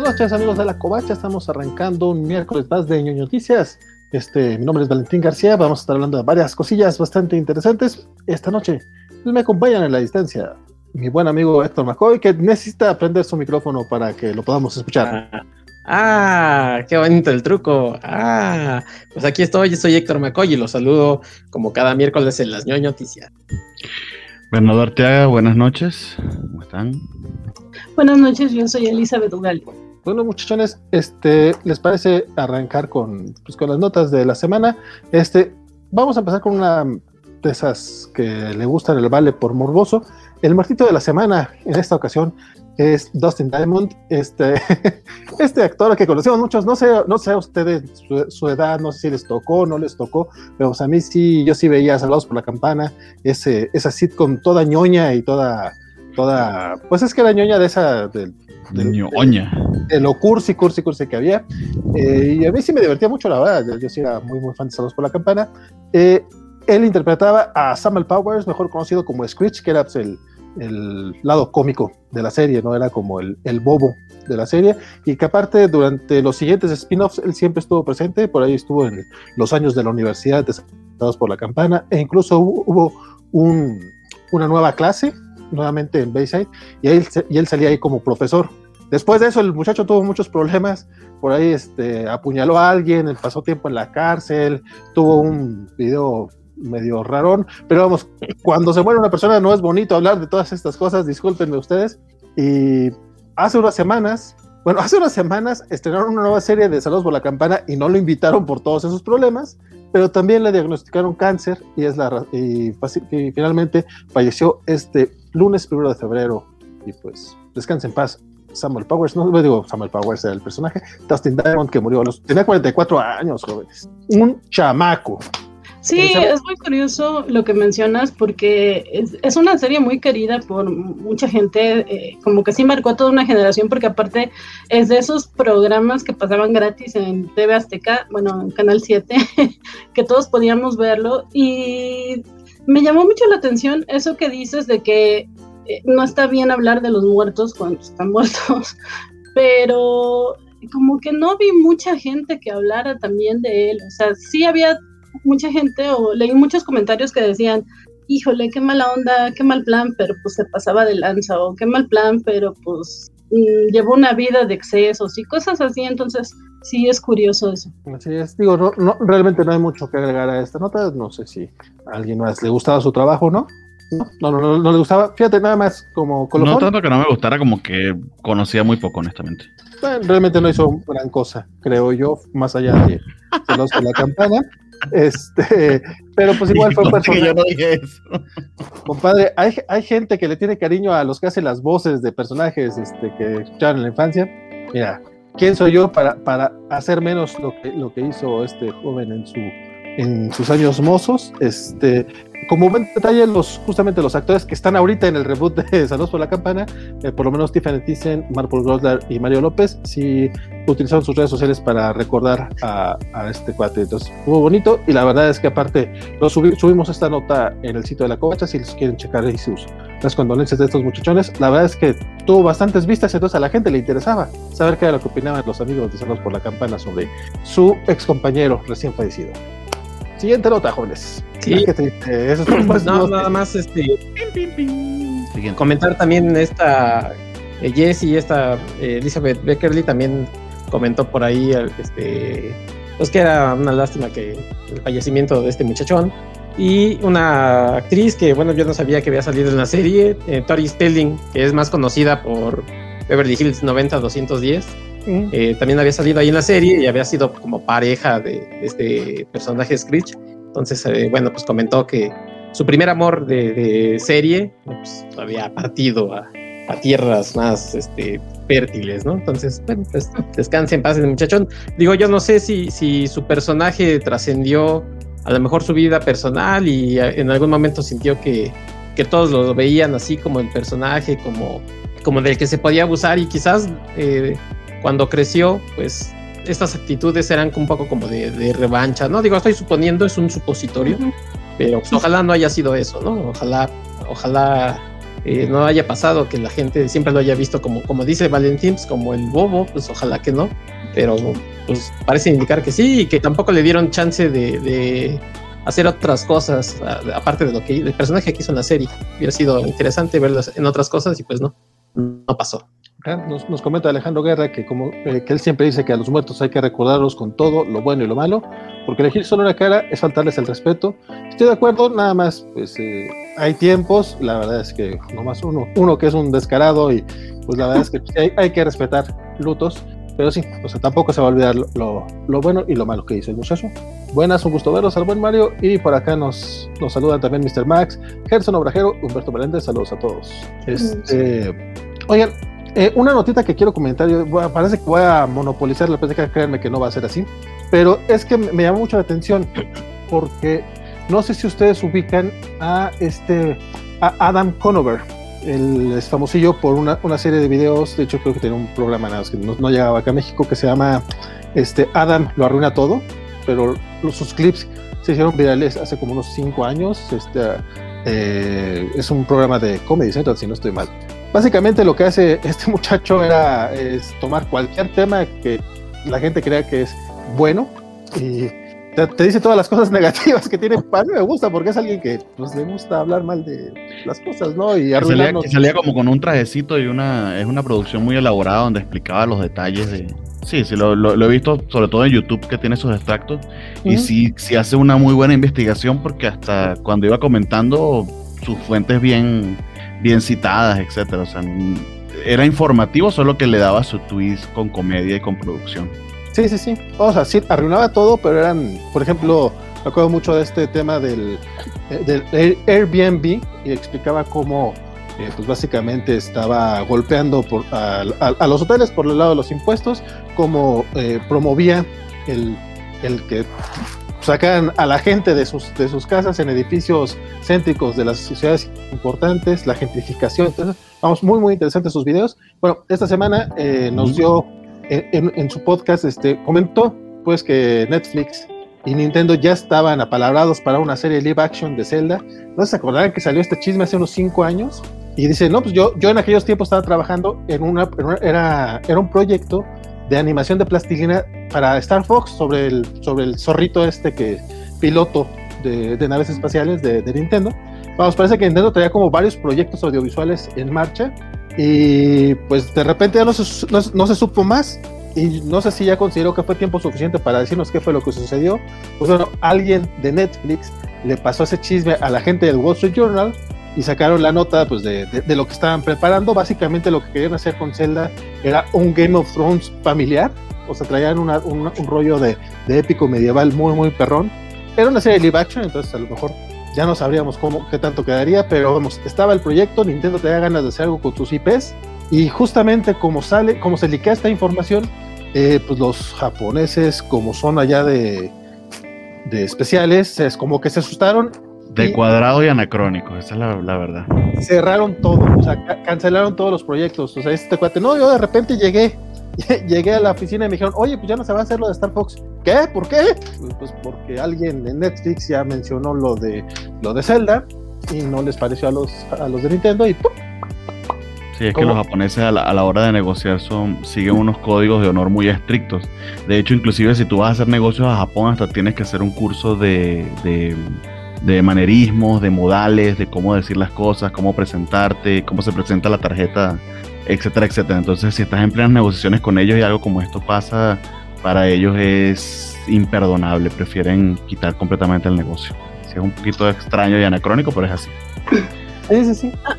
buenas noches, amigos de la Covacha. Estamos arrancando un miércoles más de ñoño noticias. Este, mi nombre es Valentín García. Vamos a estar hablando de varias cosillas bastante interesantes esta noche. Pues me acompañan en la distancia mi buen amigo Héctor McCoy, que necesita aprender su micrófono para que lo podamos escuchar. Ah, ah qué bonito el truco. Ah, pues aquí estoy, soy Héctor McCoy y los saludo como cada miércoles en las ñoño noticias. Bernardo Arteaga, buenas noches. ¿Cómo están? Buenas noches, yo soy Elizabeth Ugal. Bueno, muchachones, este, ¿les parece arrancar con, pues, con las notas de la semana? Este, vamos a empezar con una de esas que le gustan el vale por morboso. El muertito de la semana en esta ocasión es Dustin Diamond, este, este actor que conocemos muchos, no sé, no sé a ustedes su, edad, no sé si les tocó no les tocó, pero a mí sí, yo sí veía Salvados por la Campana, ese, esa sitcom toda ñoña y toda, toda, pues es que era ñoña de esa, del, ñoña. De, lo cursi, cursi, cursi que había, eh, y a mí sí me divertía mucho, la verdad, yo, sí era muy, muy fan de Salvados por la Campana. Eh, él interpretaba a Samuel Powers, mejor conocido como Screech, que era pues, el, el lado cómico de la serie, ¿no? Era como el, el, bobo de la serie, y que aparte durante los siguientes spin-offs él siempre estuvo presente, por ahí estuvo en los años de la universidad, desatados por la campana, e incluso hubo, un, una nueva clase, nuevamente en Bayside, y él, y él salía ahí como profesor. Después de eso el muchacho tuvo muchos problemas, por ahí este, apuñaló a alguien, pasó tiempo en la cárcel, tuvo un video medio rarón, pero vamos, cuando se muere una persona no es bonito hablar de todas estas cosas, discúlpenme ustedes. Y hace unas semanas, bueno, hace unas semanas estrenaron una nueva serie de Saludos por la Campana y no lo invitaron por todos esos problemas, pero también le diagnosticaron cáncer y, es la, y, finalmente falleció este lunes primero de febrero. Y pues, descanse en paz. Samuel Powers, no digo Samuel Powers era el personaje, Dustin Diamond que murió a los, tenía 44 años, jóvenes. Un chamaco. Sí, es muy curioso lo que mencionas porque es, una serie muy querida por mucha gente, eh, como que sí marcó toda una generación porque aparte es de esos programas que pasaban gratis en TV Azteca, bueno, en Canal 7, que todos podíamos verlo y me llamó mucho la atención eso que dices de que eh, no está bien hablar de los muertos cuando están muertos, pero como que no vi mucha gente que hablara también de él, o sea, sí había mucha gente o leí muchos comentarios que decían, híjole, qué mala onda, qué mal plan, pero pues se pasaba de lanza, o qué mal plan, pero pues mm, llevó una vida de excesos y cosas así, entonces sí es curioso eso. Así es, digo, no, realmente no hay mucho que agregar a esta nota, no sé si a alguien más le gustaba su trabajo, ¿no? No, no, no, le gustaba, fíjate nada más como No tanto que no me gustara, como que conocía muy poco, honestamente. Bueno, realmente no hizo gran cosa, creo yo, más allá de los de la campana. Este, pero pues igual fue un personaje. Yo no dije eso. Compadre, hay, hay, gente que le tiene cariño a los que hacen las voces de personajes este, que escucharon en la infancia. Mira, ¿quién soy yo para, para hacer menos lo que, lo que hizo este joven en, su, en sus años mozos? Este, como buen detalle, los, justamente los actores que están ahorita en el reboot de Saludos por la Campana, eh, por lo menos Stephen Thyssen, Marple Grosler y Mario López, sí utilizaron sus redes sociales para recordar a, este cuate. Entonces, fue bonito y la verdad es que aparte lo subimos esta nota en el sitio de la Covacha si les quieren checar ahí sus, las condolencias de estos muchachones. La verdad es que tuvo bastantes vistas, entonces a la gente le interesaba saber qué era lo que opinaban los amigos de por la Campana sobre su ex compañero recién fallecido. Siguiente nota, jóvenes. Sí. Eso es no, nada más este. Comentar también esta eh, Jessie, esta eh, Elizabeth Beckerly también comentó por ahí este pues que era una lástima que el fallecimiento de este muchachón y una actriz que bueno yo no sabía que había salido en la serie eh, Tori Spelling que es más conocida por Beverly Hills 90 210 eh, también había salido ahí en la serie y había sido como pareja de, este personaje Screech. Entonces, eh, bueno, pues comentó que su primer amor de, serie pues, había partido a, tierras más este, fértiles, ¿no? Entonces, bueno, pues descanse en paz el muchachón. Digo, yo no sé si, si su personaje trascendió a lo mejor su vida personal y en algún momento sintió que, que todos lo veían así como el personaje, como, como del que se podía abusar y quizás eh, cuando creció, pues estas actitudes eran un poco como de, revancha, ¿no? Digo, estoy suponiendo, es un supositorio, pero pues, ojalá no haya sido eso, ¿no? Ojalá, ojalá eh, no haya pasado, que la gente siempre lo haya visto como, como dice Valentín, pues, como el bobo, pues ojalá que no, pero pues parece indicar que sí y que tampoco le dieron chance de, hacer otras cosas, aparte de lo que el personaje que hizo en la serie. Hubiera sido interesante verlas en otras cosas y pues no, no pasó. Nos, comenta Alejandro Guerra que como eh, que él siempre dice que a los muertos hay que recordarlos con todo lo bueno y lo malo, porque elegir solo una cara es faltarles el respeto. Estoy de acuerdo, nada más, pues eh, hay tiempos, la verdad es que nomás uno, uno que es un descarado y pues la verdad es que hay, hay, que respetar lutos, pero sí, o sea, tampoco se va a olvidar lo, lo, bueno y lo malo que hizo el muchacho. Buenas, un gusto verlos al buen Mario y por acá nos, nos saludan también Mr. Max, Gerson Obrajero, Humberto Meléndez, saludos a todos. Este, oigan, eh, una notita que quiero comentar, parece que voy a monopolizar la plática, créanme que no va a ser así, pero es que me, llama mucho la atención porque no sé si ustedes ubican a este Adam Conover, el es famosillo por una, serie de videos, de hecho creo que tiene un programa nada que no, no, llegaba acá a México que se llama este Adam lo arruina todo, pero los, sus clips se hicieron virales hace como unos 5 años, este eh, es un programa de Comedy Central si no estoy mal. Básicamente lo que hace este muchacho era es tomar cualquier tema que la gente crea que es bueno y te, dice todas las cosas negativas que tiene. Para mí me gusta porque es alguien que pues, le gusta hablar mal de las cosas, ¿no? Y salía, salía, como con un trajecito y una es una producción muy elaborada donde explicaba los detalles de. Sí, sí, lo, lo, he visto sobre todo en YouTube que tiene esos extractos y sí, sí hace una muy buena investigación porque hasta cuando iba comentando sus fuentes bien bien citadas, etcétera. O sea, era informativo, solo que le daba su twist con comedia y con producción. Sí, sí, sí. O sea, sí, arruinaba todo, pero eran, por ejemplo, me acuerdo mucho de este tema del, eh, del Airbnb y explicaba cómo, eh, pues básicamente estaba golpeando por, a, los hoteles por el lado de los impuestos, cómo eh, promovía el, el que sacan a la gente de sus, de sus casas en edificios céntricos de las ciudades importantes, la gentrificación. Entonces, vamos, muy, muy interesantes sus videos. Bueno, esta semana eh, nos dio en, en, su podcast, este, comentó pues que Netflix y Nintendo ya estaban apalabrados para una serie live action de Zelda. ¿No se acordarán que salió este chisme hace unos cinco años? Y dice, no, pues yo, yo en aquellos tiempos estaba trabajando en una, en una era, era un proyecto de animación de plastilina para Star Fox sobre el, sobre el zorrito este que piloto de, de naves espaciales de, de, Nintendo. Vamos, parece que Nintendo traía como varios proyectos audiovisuales en marcha y pues de repente ya no se, no, se supo más y no sé si ya consideró que fue tiempo suficiente para decirnos qué fue lo que sucedió. Pues bueno, alguien de Netflix le pasó ese chisme a la gente del Wall Street Journal y sacaron la nota pues, de, de, lo que estaban preparando. Básicamente lo que querían hacer con Zelda era un Game of Thrones familiar, o sea, traían una, un rollo de, de, épico medieval muy, muy perrón. Era una serie de live action, entonces a lo mejor ya no sabríamos cómo, qué tanto quedaría, pero vamos, estaba el proyecto, Nintendo tenía ganas de hacer algo con sus IPs, y justamente como sale, como se liquea esta información, eh, pues los japoneses, como son allá de, de especiales, es como que se asustaron de cuadrado y anacrónico, esa es la, verdad. Cerraron todo, o sea, cancelaron todos los proyectos. O sea, este cuate, no, yo de repente llegué, llegué a la oficina y me dijeron, oye, pues ya no se va a hacer lo de Star Fox. ¿Qué? ¿Por qué? Pues, pues porque alguien en Netflix ya mencionó lo de lo de Zelda y no les pareció a los, a los de Nintendo y ¡pum! Sí, es que los japoneses a la, hora de negociar son, siguen unos códigos de honor muy estrictos. De hecho, inclusive si tú vas a hacer negocios a Japón, hasta tienes que hacer un curso de de manerismos, de modales, de cómo decir las cosas, cómo presentarte, cómo se presenta la tarjeta, etcétera, etcétera. Entonces, si estás en plenas negociaciones con ellos y algo como esto pasa, para ellos es imperdonable, prefieren quitar completamente el negocio. Si es un poquito extraño y anacrónico, pero es así. Sí, sí, sí. Ah,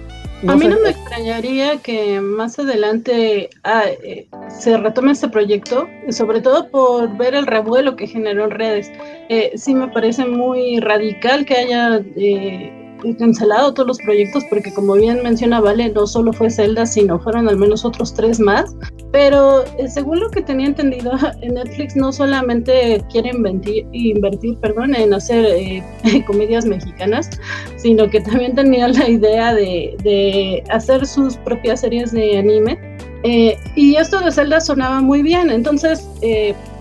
a mí no me extrañaría que más adelante ah, eh, se retome este proyecto, sobre todo por ver el revuelo que generó en redes. Eh, sí me parece muy radical que haya eh, cancelado todos los proyectos porque como bien menciona Vale, no solo fue Zelda, sino fueron al menos otros tres más. Pero eh, según lo que tenía entendido, en Netflix no solamente quiere invertir, perdón, en hacer eh, comedias mexicanas, sino que también tenía la idea de, de hacer sus propias series de anime. Eh, y esto de Zelda sonaba muy bien, entonces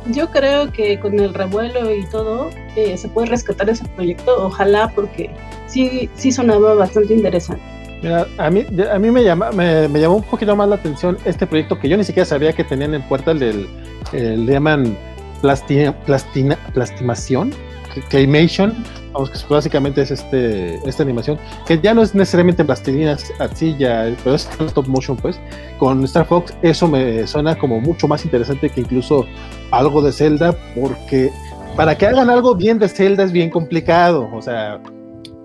yo creo que con el revuelo y todo se puede rescatar ese proyecto, ojalá porque sí, sí sonaba bastante interesante. Mira, a mí, a mí me, llama, me, llamó un poquito más la atención este proyecto que yo ni siquiera sabía que tenían en puerta el del, le llaman plastina, plastimación, claymation, vamos que básicamente es este esta animación que ya no es necesariamente en plastilina así ya, pero es stop motion pues. Con Star Fox eso me suena como mucho más interesante que incluso algo de Zelda porque para que hagan algo bien de Zelda es bien complicado, o sea,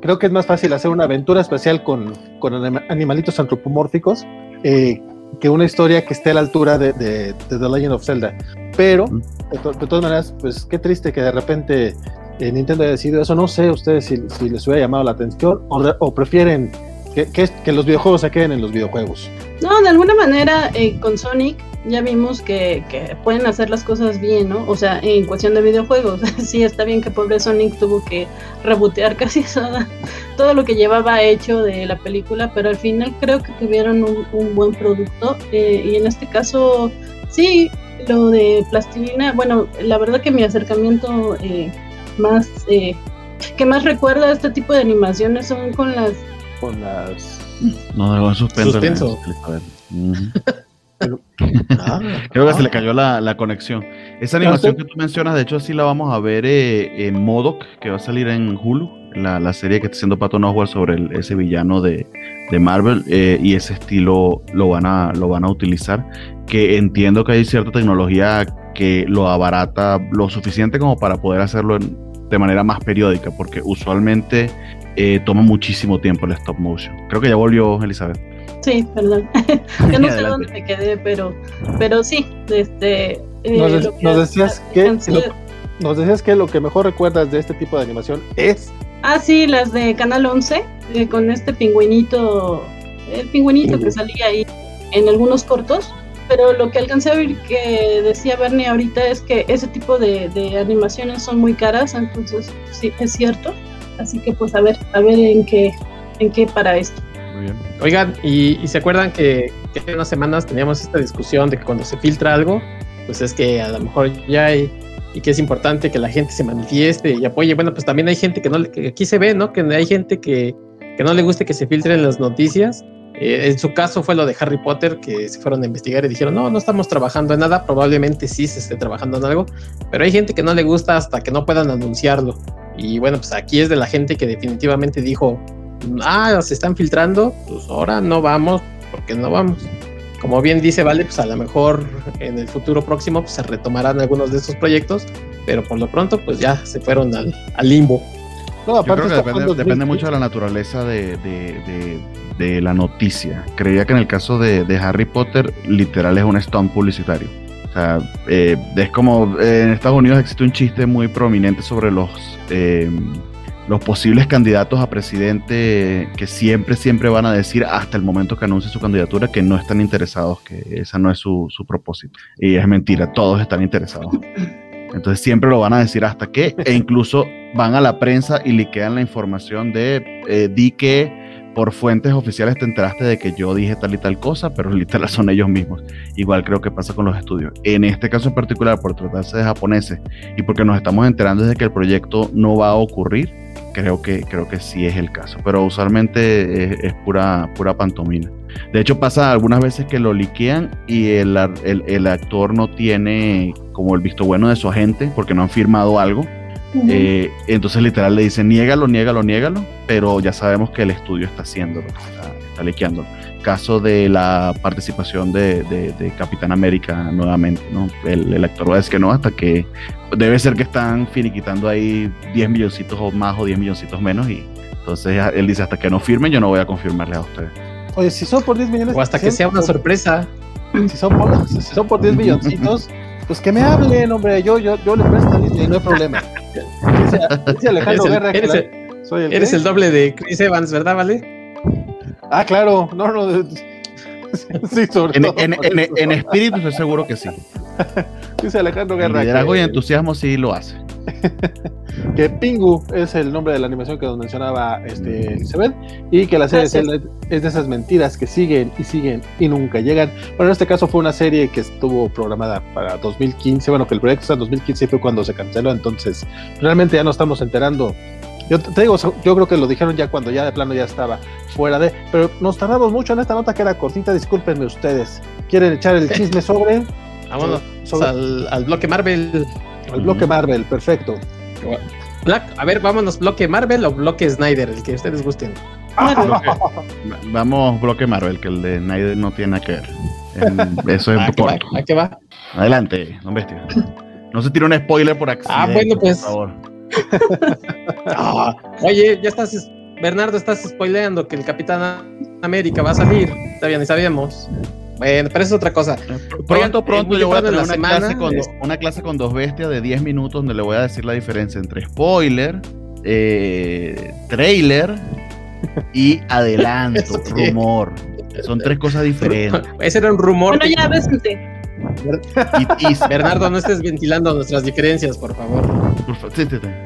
creo que es más fácil hacer una aventura especial con, con animalitos antropomórficos eh, que una historia que esté a la altura de, de, The Legend of Zelda. Pero, de, todas maneras, pues qué triste que de repente eh, Nintendo haya decidido eso. No sé ustedes si, si les hubiera llamado la atención o, prefieren que, que, los videojuegos se queden en los videojuegos. No, de alguna manera eh, con Sonic ya vimos que, pueden hacer las cosas bien, ¿no? O sea, en cuestión de videojuegos, sí está bien que pobre Sonic tuvo que rebotear casi todo, lo que llevaba hecho de la película, pero al final creo que tuvieron un, buen producto eh, y en este caso, sí, lo de plastilina, bueno, la verdad que mi acercamiento eh, más, eh, que más recuerda a este tipo de animaciones son con las... Con las... No, suspenso. suspenso. Ah, Creo que se le cayó la, conexión. Esa animación que tú mencionas, de hecho, sí la vamos a ver eh, en Modoc, que va a salir en Hulu, la, serie que está haciendo Pato Oswalt sobre ese villano de, Marvel, eh, y ese estilo lo van, a, lo van a utilizar. Que entiendo que hay cierta tecnología que lo abarata lo suficiente como para poder hacerlo de manera más periódica, porque usualmente eh, toma muchísimo tiempo el stop motion. Creo que ya volvió Elizabeth. Sí, perdón. Yo no sé dónde me quedé, pero, pero sí, este. Eh, nos, decías que lo, nos decías que lo que mejor recuerdas de este tipo de animación es. Ah, sí, las de Canal 11, eh, con este pingüinito, el pingüinito que salía ahí en algunos cortos. Pero lo que alcancé a oír que decía Bernie ahorita es que ese tipo de, de animaciones son muy caras, entonces sí, es cierto. Así que pues a ver, a ver en qué, en qué para esto. Oigan, ¿y, se acuerdan que, hace unas semanas teníamos esta discusión de que cuando se filtra algo, pues es que a lo mejor ya hay y que es importante que la gente se manifieste y apoye. Bueno, pues también hay gente que no, aquí se ve, ¿no? Que hay gente que, que no le guste que se filtren las noticias. Eh, en su caso fue lo de Harry Potter, que se fueron a investigar y dijeron, no, no estamos trabajando en nada, probablemente sí se esté trabajando en algo, pero hay gente que no le gusta hasta que no puedan anunciarlo. Y bueno, pues aquí es de la gente que definitivamente dijo, ah, se están filtrando, pues ahora no vamos, porque no vamos. Como bien dice Vale, pues a lo mejor en el futuro próximo pues, se retomarán algunos de estos proyectos, pero por lo pronto pues ya se fueron al, limbo. No, aparte depende, mucho de la naturaleza de, la noticia. Creía que en el caso de, Harry Potter, literal es un stunt publicitario. O sea, eh, es como en Estados Unidos existe un chiste muy prominente sobre los eh, los posibles candidatos a presidente que siempre, siempre van a decir hasta el momento que anuncie su candidatura que no están interesados, que esa no es su, propósito. Y es mentira, todos están interesados. Entonces siempre lo van a decir hasta que, e incluso van a la prensa y liquean la información de, eh, di que por fuentes oficiales te enteraste de que yo dije tal y tal cosa, pero literal son ellos mismos. Igual creo que pasa con los estudios. En este caso en particular, por tratarse de japoneses y porque nos estamos enterando de que el proyecto no va a ocurrir, creo que, creo que sí es el caso, pero usualmente es, pura, pura pantomina. De hecho, pasa algunas veces que lo liquean y el, el, actor no tiene como el visto bueno de su agente porque no han firmado algo. Eh, entonces, literal, le dicen niégalo, niégalo, niégalo, pero ya sabemos que el estudio está haciéndolo, está, está liqueándolo caso de la participación de, de, Capitán América nuevamente, ¿no? El, el, actor va a decir que no, hasta que debe ser que están finiquitando ahí 10 milloncitos o más o 10 milloncitos menos y entonces él dice hasta que no firmen yo no voy a confirmarle a ustedes. Oye, si son por 10 millones... O hasta que sea una sorpresa. Si son por, si son por 10 milloncitos, pues que me hablen, hombre, yo, yo, yo le presto a Disney, no hay problema. Dice, dice Alejandro Guerra el, soy el, eres el doble de Chris Evans, ¿verdad, Vale? Ah, claro, no, no. Sí, sobre en, todo. En, espíritu estoy seguro que sí. Dice Alejandro Guerra. liderazgo y entusiasmo sí lo hace. que Pingu es el nombre de la animación que nos mencionaba este Elizabeth y que la serie es de esas mentiras que siguen y siguen y nunca llegan. Bueno, en este caso fue una serie que estuvo programada para 2015, bueno, que el proyecto está en 2015 fue cuando se canceló, entonces realmente ya no estamos enterando Yo te digo, yo creo que lo dijeron ya cuando ya de plano ya estaba fuera de. Pero nos tardamos mucho en esta nota que era cortita, discúlpenme ustedes. ¿Quieren echar el chisme sobre? Vámonos Al, bloque Marvel. Al bloque Marvel, perfecto. Black, a ver, vámonos, bloque Marvel o bloque Snyder, el que ustedes gusten. Vamos, bloque Marvel, que el de Snyder no tiene nada que ver. eso es ¿A qué, va? ¿A qué va? Adelante, don Bestia. No se tire un spoiler por accidente. Ah, bueno, pues. Por favor. Oye, ya estás, Bernardo, estás spoileando que el Capitán América va a salir. Todavía ni sabíamos. Bueno, pero eso es otra cosa. Pronto, pronto yo voy a tener una, clase con, una clase con dos bestias de 10 minutos donde le voy a decir la diferencia entre spoiler, eh, trailer y adelanto, rumor. Son tres cosas diferentes. Ese era un rumor. Bueno, ya ves, y, Bernardo, no estés ventilando nuestras diferencias, por favor.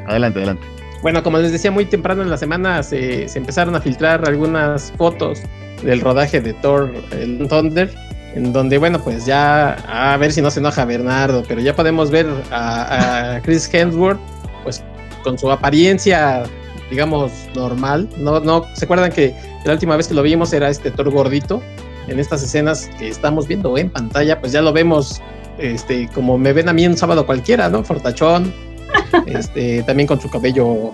Adelante, adelante. Bueno, como les decía, muy temprano en la semana se, empezaron a filtrar algunas fotos del rodaje de Thor el Thunder, en donde, bueno, pues ya a ver si no se enoja Bernardo, pero ya podemos ver a, Chris Hemsworth, pues con su apariencia, digamos, normal. No, no, ¿se acuerdan que la última vez que lo vimos era este Thor gordito? En estas escenas que estamos viendo en pantalla, pues ya lo vemos este, como me ven a mí un sábado cualquiera, ¿no? Fortachón, este, también con su cabello.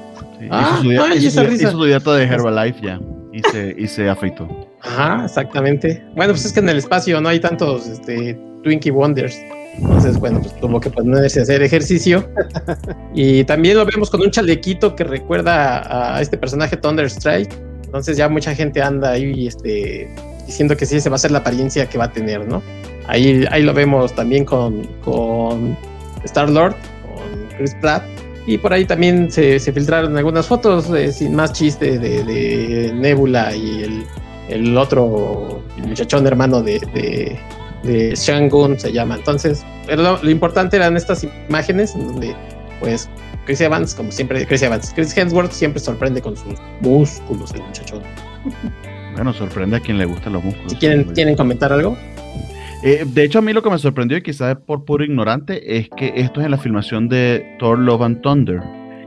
ah, hizo, su, dieta de Herbalife ya y se, y se afeitó. Ajá, exactamente. Bueno, pues es que en el espacio no hay tantos este, Twinkie Wonders. Entonces, bueno, pues tuvo que ponerse a hacer ejercicio. Y también lo vemos con un chalequito que recuerda a este personaje Thunderstrike. Entonces ya mucha gente anda ahí este, diciendo que sí, se va a ser la apariencia que va a tener, ¿no? Ahí, ahí lo vemos también con, con Star Lord, con Chris Pratt. Y por ahí también se, filtraron algunas fotos eh, sin más chiste de, Nebula y el, el otro muchachón hermano de, de, de Shangun se llama. Entonces, pero lo, lo, importante eran estas imágenes donde, pues, Chris Evans, como siempre, Chris Evans, Chris Hemsworth siempre sorprende con sus músculos, el muchachón. Bueno, sorprende a quien le gustan los músculos. Si quieren, ¿quieren comentar algo. Eh, de hecho, a mí lo que me sorprendió, y quizás por puro ignorante, es que esto es en la filmación de Thor Love and Thunder.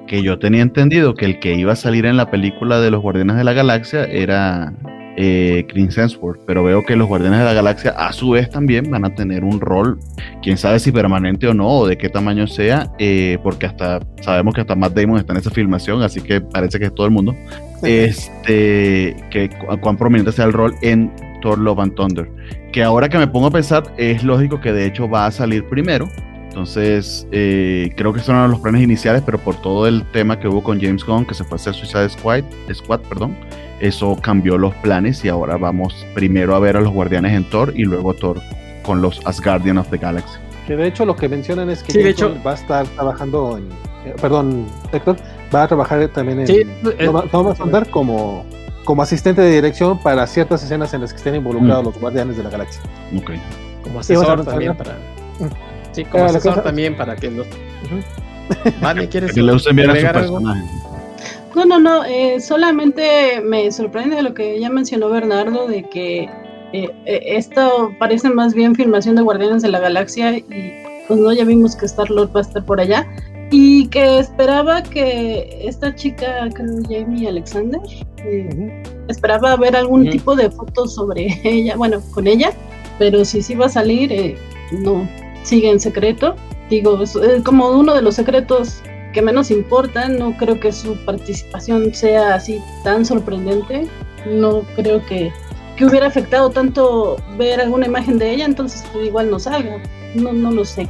Que yo tenía entendido que el que iba a salir en la película de los Guardianes de la Galaxia era eh, Chris Hemsworth, pero veo que los Guardianes de la Galaxia a su vez también van a tener un rol, quién sabe si permanente o no, o de qué tamaño sea, eh, porque hasta sabemos que hasta Matt Damon está en esa filmación, así que parece que es todo el mundo este, que cuán prominente sea el rol en Thor Love and Thunder. Que ahora que me pongo a pensar, es lógico que de hecho va a salir primero. Entonces, eh, creo que son uno de los planes iniciales, pero por todo el tema que hubo con James Gunn, que se fue a hacer Suicide Squad, Squad perdón, eso cambió los planes y ahora vamos primero a ver a los Guardianes en Thor y luego Thor con los Asgardian of the Galaxy. Que de hecho lo que mencionan es que de hecho, va a estar trabajando en, eh, perdón, Héctor, va a trabajar también en. Sí, vamos a andar como, como asistente de dirección para ciertas escenas en las que estén involucrados mm. los guardianes de la galaxia. Ok. Como asesor también para. Mm. Sí, como asesor también para que los. Vale, ¿quieres que le usen bien a su personaje. No, no, no, eh, solamente me sorprende lo que ya mencionó Bernardo de que eh, eh, esto parece más bien filmación de Guardianes de la Galaxia y pues no, ya vimos que Star Lord va a estar por allá. Y que esperaba que esta chica, creo Jamie Alexander, eh, esperaba ver algún tipo de foto sobre ella, bueno, con ella, pero si sí va a salir, eh, no, sigue en secreto. Digo, es, como uno de los secretos que menos importan, no creo que su participación sea así tan sorprendente, no creo que, que hubiera afectado tanto ver alguna imagen de ella, entonces pues, igual no salga, no, no lo sé.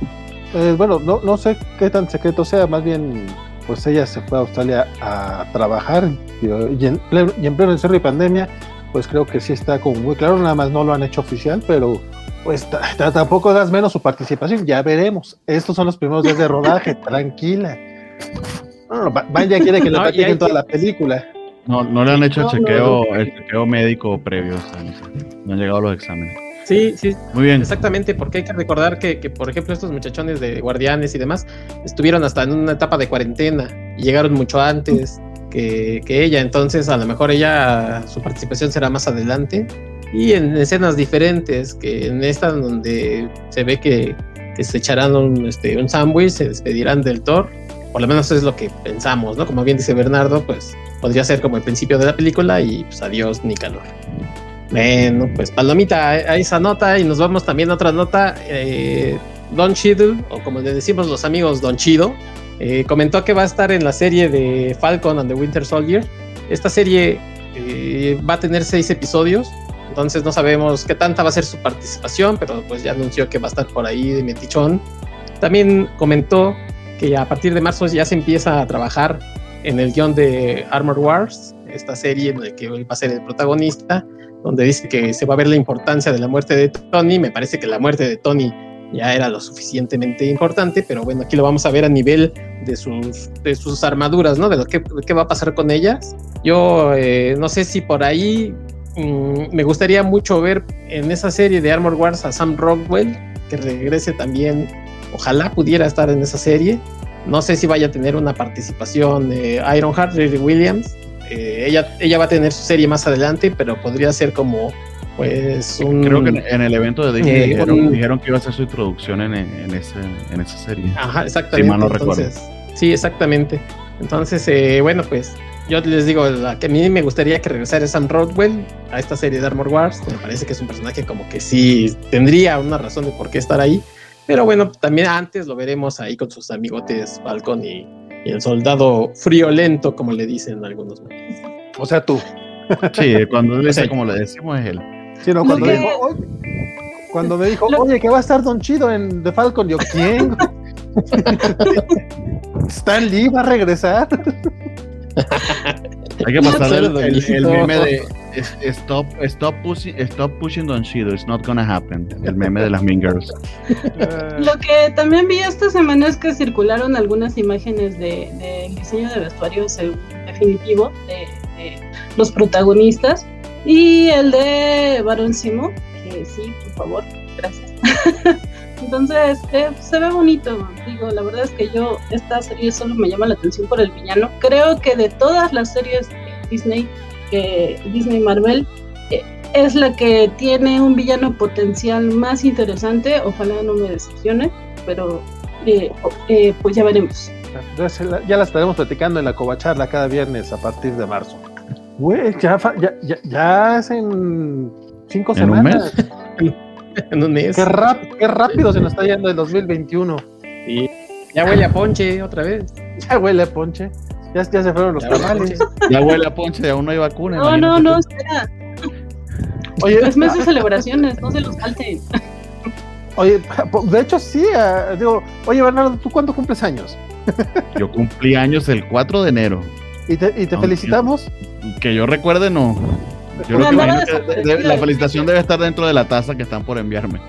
Eh, bueno, no, no sé qué tan secreto sea, más bien, pues ella se fue a Australia a trabajar y, en, pleno, y en pleno encierro y pandemia, pues creo que sí está como muy claro, nada más no lo han hecho oficial, pero pues tampoco das menos su participación, ya veremos. Estos son los primeros días de rodaje, tranquila. No, Vaya quiere que le platiquen toda la película. No, no le han hecho el chequeo, el chequeo médico previo, no han llegado los exámenes. Sí, sí. Muy bien. Exactamente, porque hay que recordar que, por ejemplo, estos muchachones de guardianes y demás estuvieron hasta en una etapa de cuarentena y llegaron mucho antes que, ella. Entonces, a lo mejor ella, su participación será más adelante y en escenas diferentes, que en esta donde se ve que, se echarán un, este, un sándwich, se despedirán del Thor. Por lo menos es lo que pensamos, ¿no? Como bien dice Bernardo, pues podría ser como el principio de la película y pues adiós ni calor. Bueno, pues palomita a esa nota y nos vamos también a otra nota. Eh, Don Cheadle, o como le decimos los amigos, Don Chido, eh, comentó que va a estar en la serie de Falcon and the Winter Soldier. Esta serie eh, va a tener seis episodios, entonces no sabemos qué tanta va a ser su participación, pero pues ya anunció que va a estar por ahí de metichón. También comentó que a partir de marzo ya se empieza a trabajar en el guion de Armor Wars, esta serie en la que va a ser el protagonista, donde dice que se va a ver la importancia de la muerte de Tony. Me parece que la muerte de Tony ya era lo suficientemente importante, pero bueno, aquí lo vamos a ver a nivel de sus, de sus armaduras, ¿no? De lo que, qué va a pasar con ellas. Yo eh, no sé si por ahí mm, me gustaría mucho ver en esa serie de Armor Wars a Sam Rockwell, que regrese también. Ojalá pudiera estar en esa serie. No sé si vaya a tener una participación de Ironheart, Riri Williams. Eh, ella, ella va a tener su serie más adelante, pero podría ser como pues un... Creo que en el evento de Disney eh, dijeron, que iba a ser su introducción en, en, ese, en esa serie. Ajá, exactamente. Si recuerdo. Sí, exactamente. Entonces, eh, bueno, pues yo les digo que a mí me gustaría que regresara Sam Rodwell a esta serie de Armor Wars. Me parece que es un personaje como que sí tendría una razón de por qué estar ahí. Pero bueno, también antes lo veremos ahí con sus amigotes Falcon y, el soldado friolento, como le dicen algunos. O sea, tú. Sí, cuando dice como le decimos es él cuando, dijo, cuando me dijo, oye, que va a estar Don Chido en The Falcon, yo, ¿quién? Stan Lee va a regresar. Hay que pasar el, el, meme de stop, stop, pushing, stop pushing Don Chido, it's not gonna happen. El meme de las Mean Girls. Lo que también vi esta semana es que circularon algunas imágenes del de, diseño de vestuario definitivo de, de los protagonistas y el de Baron Simo, que sí, por favor, gracias. Entonces, eh, se ve bonito. Digo, la verdad es que yo, esta serie solo me llama la atención por el villano. Creo que de todas las series de Disney, que Disney Marvel, eh, es la que tiene un villano potencial más interesante. Ojalá no me decepcione, pero eh, pues ya veremos. Ya la estaremos platicando en la covacharla cada viernes a partir de marzo. Güey, ya, ya, ya, ya es en cinco semanas. en un mes. Qué, qué rápido se nos está yendo el 2021. Sí. Ya huele a ponche otra vez. Ya huele a ponche. Ya, ya se fueron los tamales. Ya huele a ponche, aún no hay vacuna. No, no, no, espera. Oye, es mes de celebraciones, no se los falten. Oye, de hecho sí, uh, digo, oye Bernardo, ¿tú cuándo cumples años? Yo cumplí años el 4 de enero. ¿Y te, y te felicitamos? Que yo recuerde, no. Yo creo que, la felicitación debe estar dentro de la taza que están por enviarme.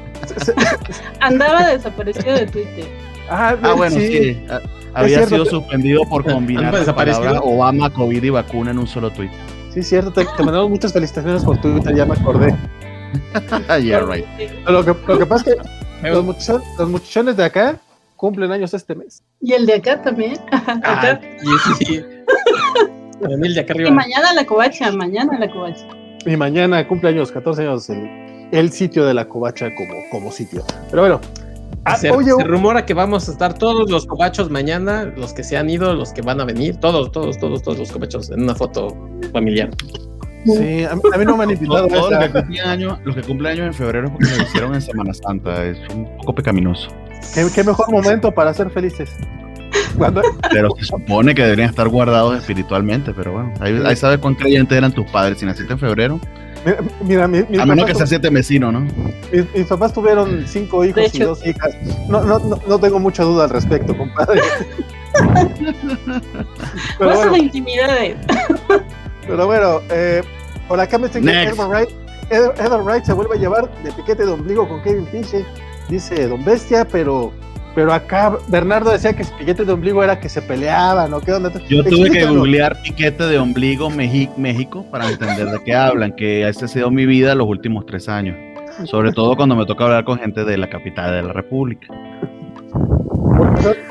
Andaba desaparecido de Twitter. Ah, ah bueno, sí. Ah, había sido suspendido por combinar la Obama, COVID y vacuna en un solo tweet. Sí, cierto. Te, mandamos muchas felicitaciones por Twitter, ya me acordé. yeah, right. Lo que, lo que pasa es que los, muchachones, los muchachones de acá cumplen años este mes. Y el de acá también. Ah, sí, sí. Y mañana la covacha, mañana la covacha. Y mañana cumpleaños, 14 años, el, el sitio de la covacha como, como sitio. Pero bueno, ah, se, se, rumora que vamos a estar todos los cobachos mañana, los que se han ido, los que van a venir, todos, todos, todos, todos los cobachos en una foto familiar. Sí, a, mí no me han invitado. Todos los, que cumplen años, los que cumplen años en febrero porque lo hicieron en Semana Santa, es un poco pecaminoso. ¿Qué, qué mejor momento para ser felices. Pero se supone que deberían estar guardados espiritualmente, pero bueno, ahí, sabes cuán creyentes eran tus padres. Si naciste en febrero, Mira, mi, a menos que sea siete mesino, ¿no? Mis, papás tuvieron cinco hijos y dos hijas. No, no, no, tengo mucha duda al respecto, compadre. pero bueno, intimidades. pero bueno, eh, por acá me estoy Edward Wright, Edward Wright se vuelve a llevar de piquete de ombligo con Kevin Pinche, dice Don Bestia, pero pero acá Bernardo decía que piquete de ombligo era que se peleaban, ¿no? ¿Qué onda? Yo tuve que googlear piquete de ombligo México para entender de qué hablan, que esa ha sido mi vida los últimos tres años. Sobre todo cuando me toca hablar con gente de la capital de la República.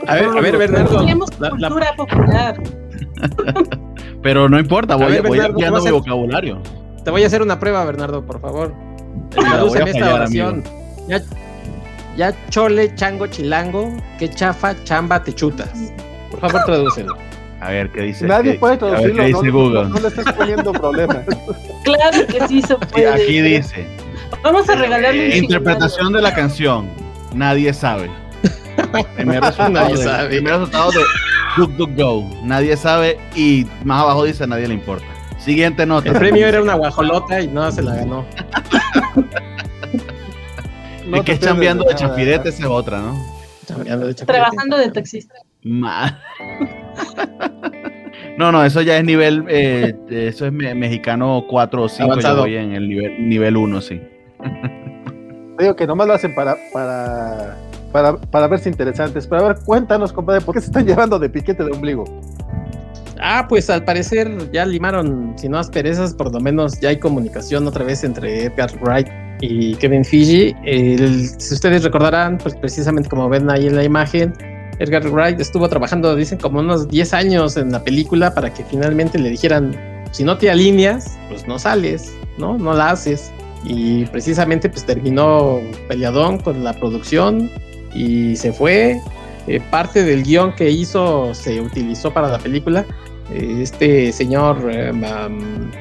A ver, a ver, Bernardo. cultura popular. Pero no importa, voy, a, voy ampliando mi vocabulario. Te voy a hacer una prueba, Bernardo, por favor. Tradúceme esta oración. Ya, ya chole, chango, chilango, que chafa, chamba, te chutas. Por favor, tradúcelo. A ver, ¿qué dice? Nadie ¿Qué- puede ver, traducirlo, ¿qué no, dice no- Google? no le estás poniendo problemas. Claro que sí se Y puede. aquí dice, Vamos a regalarle un interpretación de la canción, nadie sabe. Primer resultado, Nadie de, sabe. primer resultado de DuckDuckGo, nadie sabe y más abajo dice nadie le importa. Siguiente nota. El premio era una guajolota y no se la ganó. No de que es chambeando de chafirete, esa es otra, ¿no? Chambeando de chapete. Trabajando de taxista. Ma- No, no, eso ya es nivel, eh, eso es me- mexicano 4 o 5, yo voy en el nivel, nivel 1, sí. Digo que nomás lo hacen para, para, para, para verse interesantes. Pero a ver, cuéntanos, compadre, ¿por qué se están llevando de piquete de ombligo? Ah, pues al parecer ya limaron, si no asperezas, por lo menos ya hay comunicación otra vez entre Edgar Wright y Kevin. El- si ustedes recordarán, pues precisamente como ven ahí en la imagen, Edgar Wright estuvo trabajando, dicen, como unos 10 años en la película para que finalmente le dijeran, si no te alineas, pues no sales, ¿no? No la haces. Y precisamente pues terminó peleadón con la producción y se fue. Eh, parte del guion que hizo se utilizó para la película. Eh, este señor eh,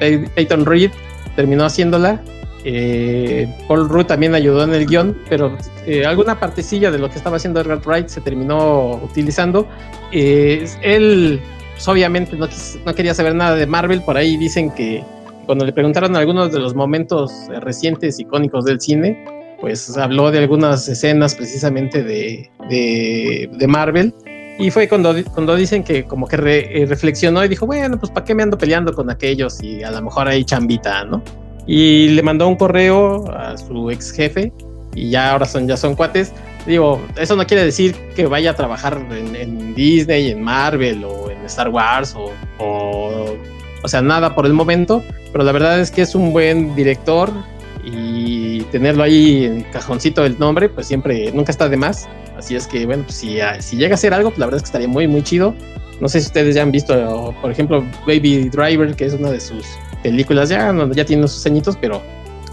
Pey- Peyton Reed terminó haciéndola. Eh, Paul Rudd también ayudó en el guion, pero eh, alguna partecilla de lo que estaba haciendo Edgar Wright se terminó utilizando. Eh, él, pues, obviamente, no, quería saber nada de Marvel. Por ahí dicen que cuando le preguntaron algunos de los momentos recientes icónicos del cine, pues habló de algunas escenas precisamente de, Marvel. Y fue cuando, di- cuando dicen que como que re- reflexionó y dijo, bueno, pues ¿para qué me ando peleando con aquellos? Y a lo mejor hay chambita, ¿no? Y le mandó un correo a su ex jefe y ya ahora son, ya son cuates. Digo, eso no quiere decir que vaya a trabajar en, en Disney, en Marvel o en Star Wars o, o, o sea, nada por el momento, pero la verdad es que es un buen director y tenerlo ahí en cajoncito del nombre, pues siempre, nunca está de más. Así es que, bueno, pues si, ah, si llega a ser algo, pues la verdad es que estaría muy, muy chido. No sé si ustedes ya han visto, por ejemplo, Baby Driver, que es una de sus películas, ya, ya tiene sus añitos, pero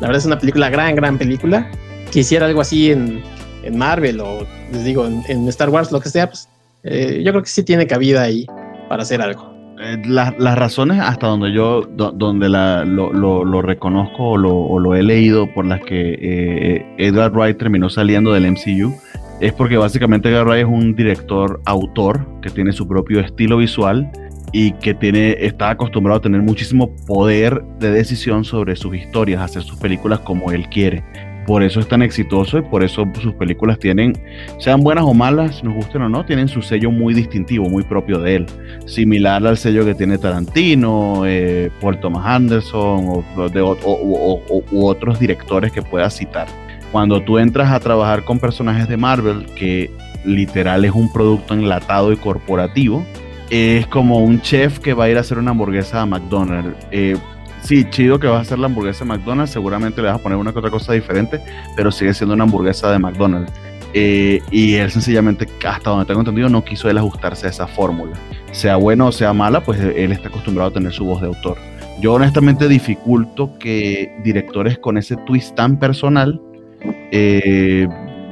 la verdad es una película, gran, gran película. Quisiera algo así en, en Marvel o, les digo, en, en Star Wars, lo que sea, pues eh, yo creo que sí tiene cabida ahí para hacer algo. Eh, la- las razones hasta donde yo, do- donde la- lo, lo- lo reconozco o lo, o lo he leído por las que eh, Edgar Wright terminó saliendo del MCU, es porque básicamente Edgar Wright es un director autor que tiene su propio estilo visual y que tiene, está acostumbrado a tener muchísimo poder de decisión sobre sus historias, hacer sus películas como él quiere. Por eso es tan exitoso y por eso sus películas tienen, sean buenas o malas, nos gusten o no, tienen su sello muy distintivo, muy propio de él similar al sello que tiene Tarantino, eh, Paul Thomas Anderson o, de, o- u otros directores que puedas citar. Cuando tú entras a trabajar con personajes de Marvel, que literal es un producto enlatado y corporativo, es como un chef que va a ir a hacer una hamburguesa a McDonald's. Eh, sí, chido que vas a hacer la hamburguesa de McDonald's, seguramente le vas a poner una que otra cosa diferente, pero sigue siendo una hamburguesa de McDonald's. Eh, y él sencillamente, hasta donde tengo entendido, no quiso él ajustarse a esa fórmula sea buena o sea mala, pues él está acostumbrado a tener su voz de autor. Yo honestamente dificulto que directores con ese twist tan personal eh,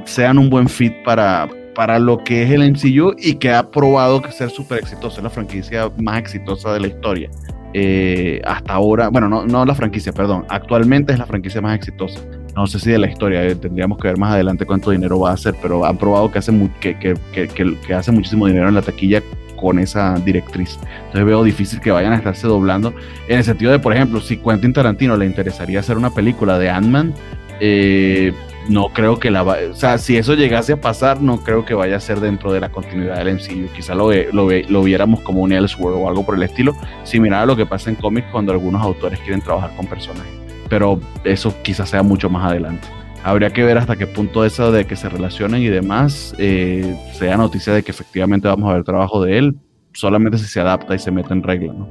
sean un buen fit para, para lo que es el MCU y que ha probado que ser súper exitoso, es la franquicia más exitosa de la historia. Eh, hasta ahora, bueno, no, no la franquicia, perdón, actualmente es la franquicia más exitosa. No sé si de la historia, eh, tendríamos que ver más adelante cuánto dinero va a hacer, pero han probado que hace, que, que, que- que hace muchísimo dinero en la taquilla con esa directriz. Entonces veo difícil que vayan a estarse doblando. En el sentido de, por ejemplo, si Quentin Tarantino le interesaría hacer una película de Ant-Man, eh, no creo que la va, o sea, si eso llegase a pasar, no creo que vaya a ser dentro de la continuidad del MCU. Quizá lo, lo, lo viéramos como un Elseworld o algo por el estilo, similar a lo que pasa en cómics cuando algunos autores quieren trabajar con personajes. Pero eso quizás sea mucho más adelante. Habría que ver hasta qué punto eso de que se relacionen y demás eh, sea noticia de que efectivamente vamos a ver trabajo de él, solamente si se adapta y se mete en regla, ¿no?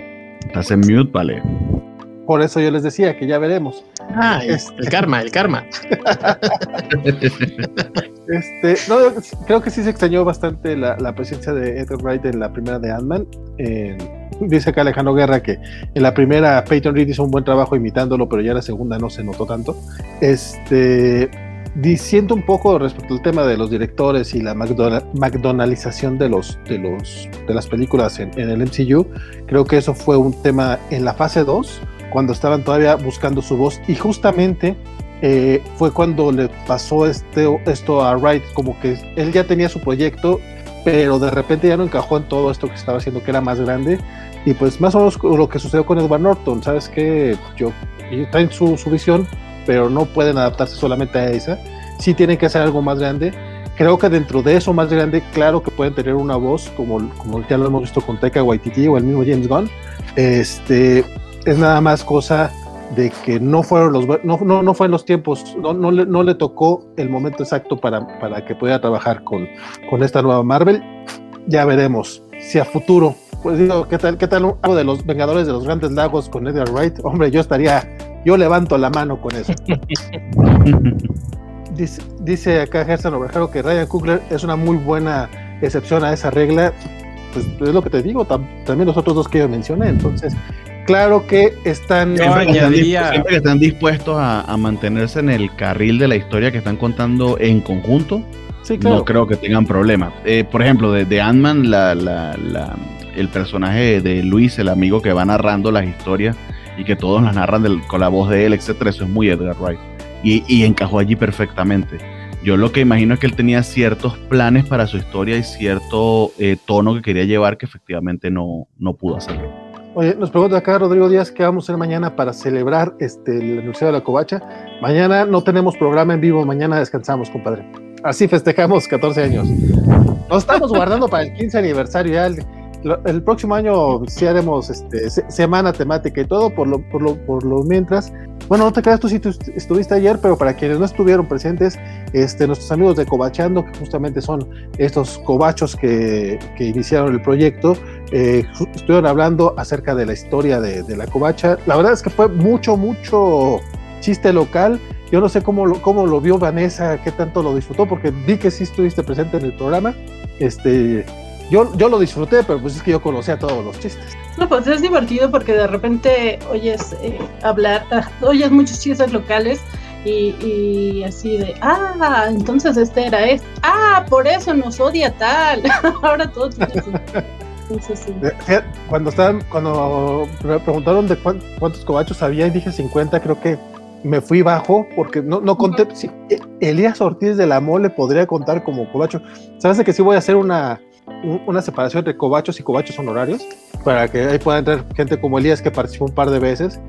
Estás en mute, vale. Por eso yo les decía que ya veremos. Ah, es- el karma, el karma. Este, no, creo que sí se extrañó bastante la, la presencia de Edgar Wright en la primera de Ant-Man. Eh, dice acá Alejandro Guerra que en la primera Peyton Reed hizo un buen trabajo imitándolo, pero ya en la segunda no se notó tanto. Este, diciendo un poco respecto al tema de los directores y la McDonaldización de los de los de las películas en, el MCU, creo que eso fue un tema en la fase 2, cuando estaban todavía buscando su voz, y justamente eh, fue cuando le pasó este, esto a Wright, como que él ya tenía su proyecto, pero de repente ya no encajó en todo esto que estaba haciendo, que era más grande, y pues más o menos lo que sucedió con Edward Norton, ¿sabes que Yo, está en su, su visión, pero no pueden adaptarse solamente a esa, sí tienen que hacer algo más grande. Creo que dentro de eso más grande, claro que pueden tener una voz, como, como ya lo hemos visto con Taika Waititi o el mismo James Gunn. Este, es nada más cosa de que no fueron los no, no, no fue en los tiempos, no, no, le, no le tocó el momento exacto para, para que pudiera trabajar con, con esta nueva Marvel. Ya veremos si a futuro, pues digo, ¿qué tal, qué tal algo de los Vengadores de los Grandes Lagos con Edgar Wright? Hombre, yo estaría yo levanto la mano con eso. dice, acá Gerson Obrejero que Ryan Coogler es una muy buena excepción a esa regla. Pues es lo que te digo, también los otros dos que yo mencioné. Entonces, claro que están, siempre están dispuestos a, mantenerse en el carril de la historia que están contando en conjunto. Sí, claro. No creo que tengan problema. Eh, por ejemplo, de, de Ant-Man, el personaje de Luis, el amigo que va narrando las historias, y que todos las narran con la voz de él, etcétera, eso es muy Edgar Wright. Y, encajó allí perfectamente. Yo lo que imagino es que él tenía ciertos planes para su historia y cierto eh, tono que quería llevar que efectivamente no, no pudo hacerlo. Oye, nos pregunta acá Rodrigo Díaz qué vamos a hacer mañana para celebrar este, el aniversario de la Covacha. Mañana no tenemos programa en vivo, mañana descansamos, compadre. Así festejamos 14 años. Nos estamos guardando para el 15 aniversario ya. El, el próximo año sí haremos este, semana temática y todo, por lo, por lo, por lo mientras. Bueno, no te creas tú si tú estuviste ayer, pero para quienes no estuvieron presentes, este, nuestros amigos de Cobachando, que justamente son estos cobachos que, que iniciaron el proyecto, eh, estuvieron hablando acerca de la historia de, de, la covacha. La verdad es que fue mucho, mucho chiste local. Yo no sé cómo lo, cómo lo vio Vanessa, qué tanto lo disfrutó, porque vi que sí estuviste presente en el programa. Este, yo, yo lo disfruté, pero pues es que yo conocía todos los chistes. No, pues es divertido porque de repente oyes eh, hablar, ah, oyes muchos chistes locales y, así de, ah, entonces este era este, ah, por eso nos odia tal, ahora todos entonces, sí. Cuando estaban, cuando preguntaron de cuántos cobachos había y dije 50, creo que me fui bajo porque no, no conté. si Elías Ortiz de la Mole podría contar como cobacho. ¿Sabes que sí voy a hacer una, una separación entre cobachos y cobachos honorarios, para que ahí pueda entrar gente como Elías que participó un par de veces,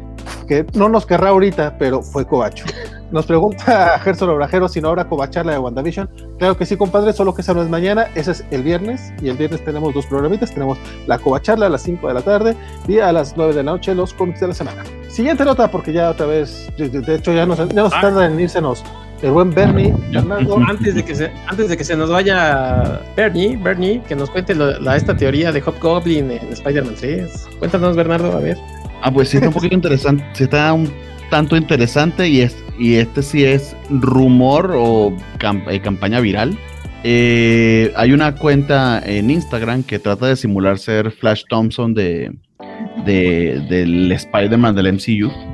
que no nos querrá ahorita, pero fue cobacho. Nos pregunta Gerson Obrajero si no habrá cobacharla de WandaVision. Claro que sí, compadre, solo que esa no es mañana, ese es el viernes, y el viernes tenemos dos programitas, tenemos la cobacharla a las 5 de la tarde y a las 9 de la noche los cómics de la semana. Siguiente nota, porque ya otra vez, de hecho ya nos, ya nos ah. tarda en irse el buen Bernie. Antes de, que se, antes de que se nos vaya Bernie, Bernie, que nos cuente la, esta teoría de Hobgoblin en Spider-Man 3. Cuéntanos, Bernardo, a ver. Ah, pues sí, está un poquito interesante. Sí, está un tanto interesante y, es, y este sí es rumor o eh, campaña viral. Eh, hay una cuenta en Instagram que trata de simular ser Flash Thompson de, de del Spider-Man del MCU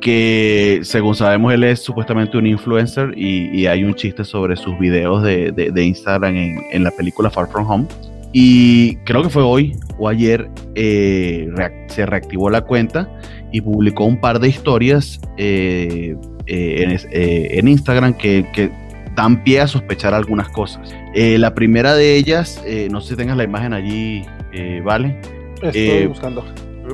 que según sabemos él es supuestamente un influencer y, hay un chiste sobre sus videos de, Instagram en, la película Far From Home. Y creo que fue hoy o ayer eh, se reactivó la cuenta y publicó un par de historias eh, eh, en, Instagram que, dan pie a sospechar algunas cosas. la primera de ellas, no sé si tengas la imagen allí, ¿vale? Estoy buscando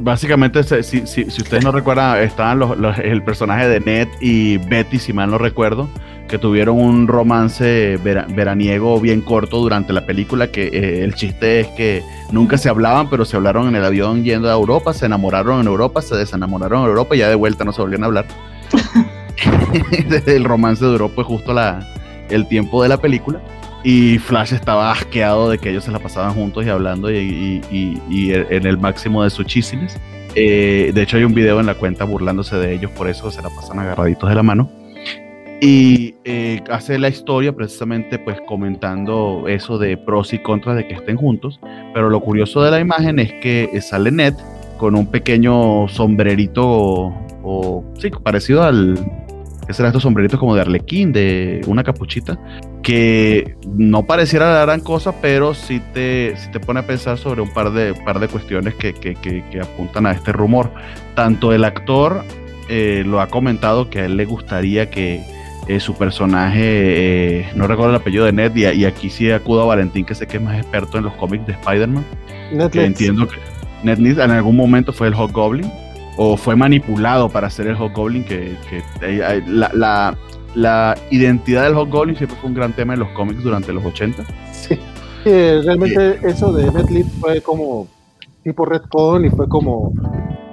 básicamente, si, ustedes no recuerdan, estaban los, el personaje de Ned y Betty, si mal no recuerdo, que tuvieron un romance veraniego bien corto durante la película, que eh, el chiste es que nunca se hablaban, pero se hablaron en el avión yendo a Europa, se enamoraron en Europa, se desenamoraron en Europa y ya de vuelta no se volvieron a hablar. el romance duró pues justo la, el tiempo de la película. Y Flash estaba asqueado de que ellos se la pasaban juntos y hablando y, en el máximo de sus chismes. Eh, de hecho, hay un video en la cuenta burlándose de ellos, por eso se la pasan agarraditos de la mano. Y eh, hace la historia precisamente pues comentando eso de pros y contras de que estén juntos. Pero lo curioso de la imagen es que sale Ned con un pequeño sombrerito o, sí, parecido al, que serán estos sombreritos como de arlequín, de una capuchita, que no pareciera la gran cosa, pero sí te, te pone a pensar sobre un par de, par de cuestiones que, apuntan a este rumor. Tanto el actor eh, lo ha comentado que a él le gustaría que eh, su personaje, eh, no recuerdo el apellido de Ned, y, aquí sí acudo a Valentín, que sé que es más experto en los cómics de Spider-Man. Que entiendo que Ned en algún momento fue el Hobgoblin, o fue manipulado para ser el Hobgoblin, que, que la, la, identidad del Hobgoblin siempre fue un gran tema en los cómics durante los 80. Sí, realmente eso de Ned fue como tipo Redcon y fue como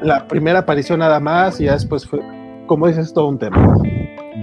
la primera aparición nada más y ya después fue, como dices, todo un tema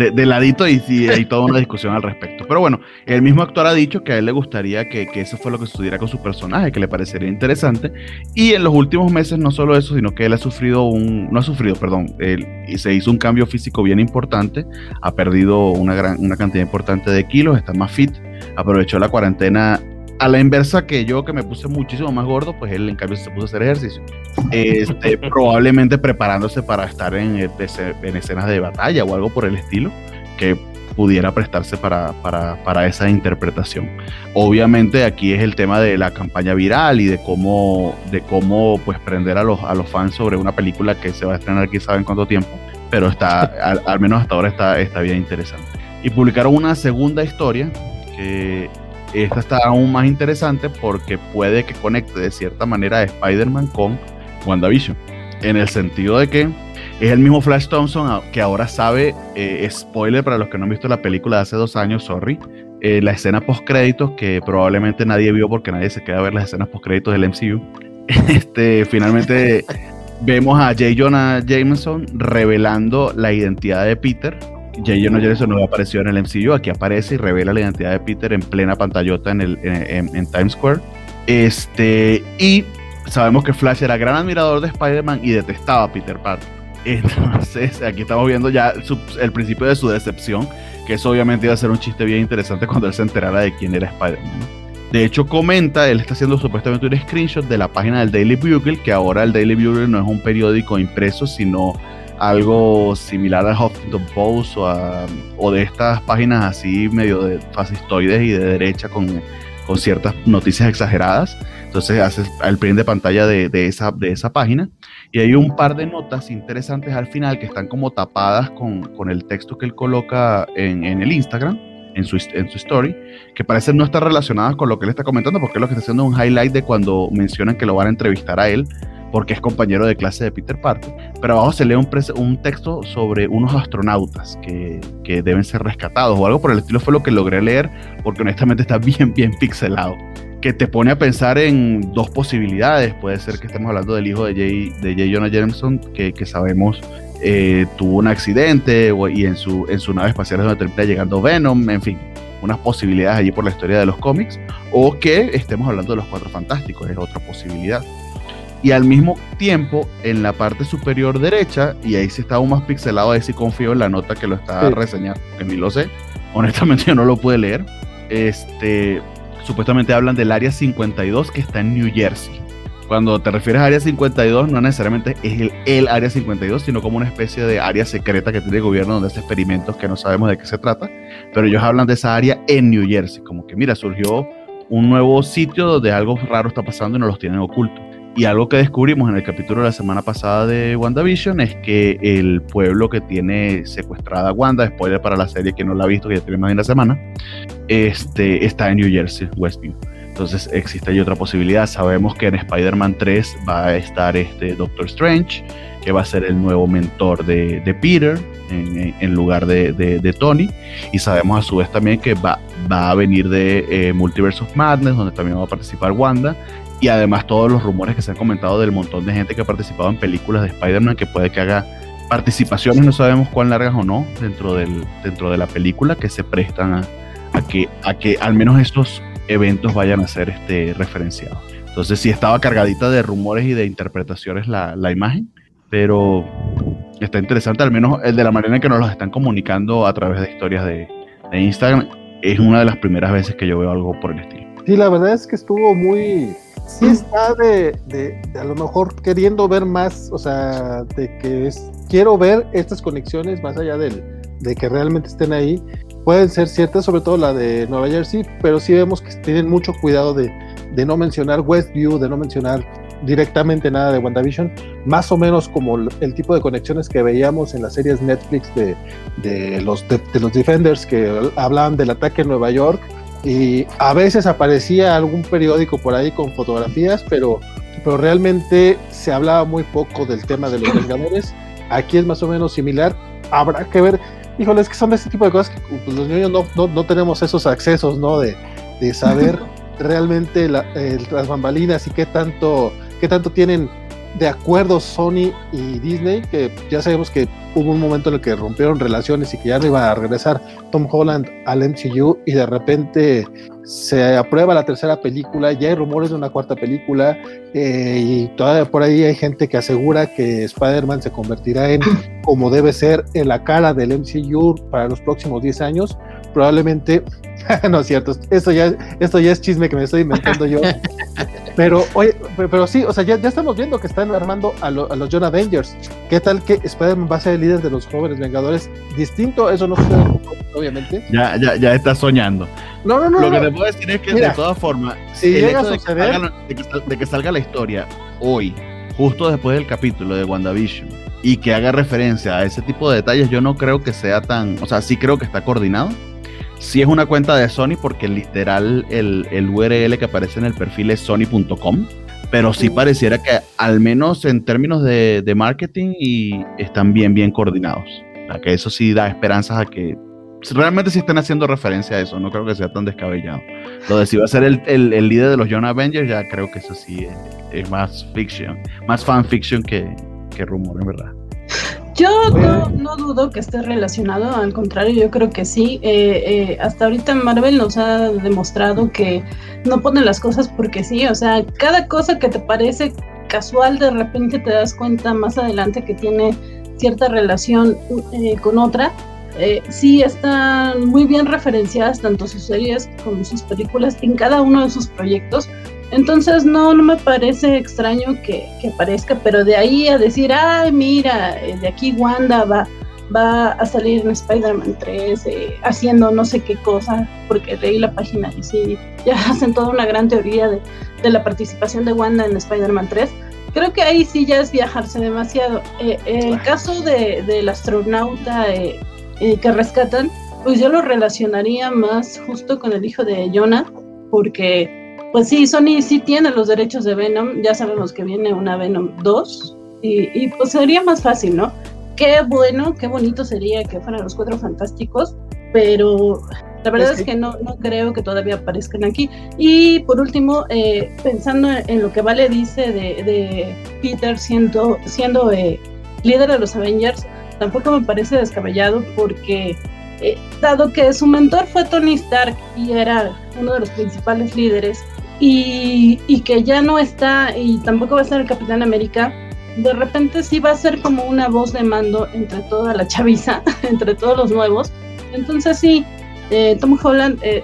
de, ladito y, hay toda una discusión al respecto. Pero bueno, el mismo actor ha dicho que a él le gustaría que, eso fue lo que sucediera con su personaje, que le parecería interesante. Y en los últimos meses no solo eso, sino que él ha sufrido un, no ha sufrido, perdón, él se hizo un cambio físico bien importante, ha perdido una, gran, una cantidad importante de kilos, está más fit, aprovechó la cuarentena a la inversa que yo, que me puse muchísimo más gordo, pues él en cambio se puso a hacer ejercicio. Este, probablemente preparándose para estar en, en, escenas de batalla o algo por el estilo, que pudiera prestarse para, para, para, esa interpretación. Obviamente aquí es el tema de la campaña viral y de cómo, de cómo pues prender a los, a los fans sobre una película que se va a estrenar quién sabe en cuánto tiempo, pero está, al, al menos hasta ahora está, está bien interesante. Y publicaron una segunda historia que esta está aún más interesante porque puede que conecte de cierta manera a Spider-Man con WandaVision. En el sentido de que es el mismo Flash Thompson que ahora sabe, eh, spoiler para los que no han visto la película de hace dos años, sorry, eh, la escena post créditos que probablemente nadie vio porque nadie se queda a ver las escenas post créditos del MCU. Este, finalmente vemos a J. Jonah Jameson revelando la identidad de Peter J. Jonah Jameson no apareció en el MCU, aquí aparece y revela la identidad de Peter en plena pantallota en, el, en, Times Square. Este, y sabemos que Flash era gran admirador de Spider-Man y detestaba a Peter Parker. Entonces, aquí estamos viendo ya el principio de su decepción, que eso obviamente iba a ser un chiste bien interesante cuando él se enterara de quién era Spider-Man. De hecho, comenta, él está haciendo supuestamente un screenshot de la página del Daily Bugle, que ahora el Daily Bugle no es un periódico impreso, sino algo similar al Huffington Post o, de estas páginas así medio de fascistoides y de derecha con, con ciertas noticias exageradas. Entonces haces el print de pantalla de, esa, de esa página y hay un par de notas interesantes al final que están como tapadas con, con el texto que él coloca en, en el Instagram. En su, en su story, que parecen no estar relacionadas con lo que él está comentando, porque es lo que está haciendo un highlight de cuando mencionan que lo van a entrevistar a él porque es compañero de clase de Peter Parker, pero abajo se lee un, un texto sobre unos astronautas que, que, deben ser rescatados o algo por el estilo fue lo que logré leer, porque honestamente está bien, bien pixelado, que te pone a pensar en dos posibilidades, puede ser que estemos hablando del hijo de J. De J. Jonah Jameson, que, que sabemos eh, tuvo un accidente y en su, en su nave espacial es donde termina llegando Venom, en fin, unas posibilidades allí por la historia de los cómics, o que estemos hablando de los Cuatro Fantásticos, es otra posibilidad y al mismo tiempo en la parte superior derecha, y ahí sí está aún más pixelado, ahí sí confío en la nota que lo está reseñando, que ni lo sé, honestamente yo no lo pude leer, este, supuestamente hablan del área 52 que está en New Jersey. Cuando te refieres a área 52, no necesariamente es el, el área 52, sino como una especie de área secreta que tiene el gobierno donde hace experimentos que no sabemos de qué se trata, pero ellos hablan de esa área en New Jersey, como que mira, surgió un nuevo sitio donde algo raro está pasando y no los tienen ocultos. Y algo que descubrimos en el capítulo de la semana pasada de WandaVision es que el pueblo que tiene secuestrada a Wanda, spoiler para la serie que no la ha visto, que ya tiene más de una semana, este, está en New Jersey, Westview. Entonces existe ahí otra posibilidad. Sabemos que en Spider-Man 3 va a estar este Doctor Strange, que va a ser el nuevo mentor de, Peter en, lugar de, Tony. Y sabemos a su vez también que va, va a venir de eh, Multiverse of Madness, donde también va a participar Wanda y además todos los rumores que se han comentado del montón de gente que ha participado en películas de Spider-Man que puede que haga participaciones, no sabemos cuán largas o no, dentro, del, dentro de la película, que se prestan a, que, a que al menos estos eventos vayan a ser este, referenciados. Entonces sí estaba cargadita de rumores y de interpretaciones la, la imagen, pero está interesante, al menos el de la manera en que nos los están comunicando a través de historias de, de Instagram. Es una de las primeras veces que yo veo algo por el estilo. Sí, la verdad es que estuvo muy, sí está de, de, a lo mejor queriendo ver más, o sea, de que es, quiero ver estas conexiones más allá del, de que realmente estén ahí. Pueden ser ciertas, sobre todo la de Nueva Jersey, pero sí vemos que tienen mucho cuidado de, de no mencionar Westview, de no mencionar directamente nada de WandaVision, más o menos como el tipo de conexiones que veíamos en las series Netflix de, de los, de, los Defenders que hablaban del ataque en Nueva York y a veces aparecía algún periódico por ahí con fotografías, pero, pero realmente se hablaba muy poco del tema de los Vengadores. Aquí es más o menos similar. Habrá que ver, híjole, es que son de este tipo de cosas que pues, los niños no, no, no, tenemos esos accesos, ¿no? De, de saber realmente la, las bambalinas y qué tanto qué tanto tienen de acuerdo Sony y Disney, que ya sabemos que hubo un momento en el que rompieron relaciones y que ya no iba a regresar Tom Holland al MCU y de repente se aprueba la tercera película, ya hay rumores de una cuarta película eh, y todavía por ahí hay gente que asegura que Spider-Man se convertirá en, como debe ser, en la cara del MCU para los próximos 10 años. Probablemente, no es cierto, esto ya, esto ya es chisme que me estoy inventando yo. Pero, oye, pero, sí, o sea, ya, ya, estamos viendo que están armando a, a los John Avengers. ¿Qué tal que Spider-Man va a ser el líder de los jóvenes Vengadores? Distinto, eso no sucede, obviamente. Ya, ya, ya está soñando. No, no, no. Lo que no. te puedo decir es que, de todas formas, si el llega hecho a de que, suceder, salga, de, que, de que salga la historia hoy, justo después del capítulo de WandaVision, y que haga referencia a ese tipo de detalles, yo no creo que sea tan. O sea, sí creo que está coordinado sí es una cuenta de Sony porque literal el, el URL que aparece en el perfil es sony.com, pero sí pareciera que al menos en términos de, de, marketing y están bien, bien coordinados. O sea, que eso sí da esperanzas a que realmente sí estén haciendo referencia a eso, no creo que sea tan descabellado. Lo de si va a ser el, el, el líder de los Young Avengers, ya creo que eso sí es, es más fiction, más fanfiction que, que rumor, en verdad. Yo no, no, dudo que esté relacionado, al contrario, yo creo que sí. Eh, eh, hasta ahorita Marvel nos ha demostrado que no pone las cosas porque sí, o sea, cada cosa que te parece casual, de repente te das cuenta más adelante que tiene cierta relación eh, con otra. sí están muy bien referenciadas tanto sus series como sus películas en cada uno de sus proyectos. Entonces no, no me parece extraño que, que, aparezca, pero de ahí a decir, ay, mira, de aquí Wanda va, va a salir en Spider-Man 3 eh, haciendo no sé qué cosa, porque leí la página y sí, ya hacen toda una gran teoría de, de la participación de Wanda en Spider-Man 3. Creo que ahí sí ya es viajarse demasiado. Eh, el caso de, del astronauta eh, que rescatan, pues yo lo relacionaría más justo con el hijo de Jonah, porque pues sí, Sony sí tiene los derechos de Venom, ya sabemos que viene una Venom 2 y, y, pues sería más fácil, ¿no? Qué bueno, qué bonito sería que fueran los cuatro fantásticos, pero la verdad es que, es que no, no, creo que todavía aparezcan aquí. Y por último, eh, pensando en lo que Vale dice de, de Peter siendo, siendo eh, líder de los Avengers, tampoco me parece descabellado porque eh, dado que su mentor fue Tony Stark y era uno de los principales líderes, y, y, que ya no está y tampoco va a ser el Capitán América, de repente sí va a ser como una voz de mando entre toda la chaviza, entre todos los nuevos. Entonces sí, eh, Tom Holland eh,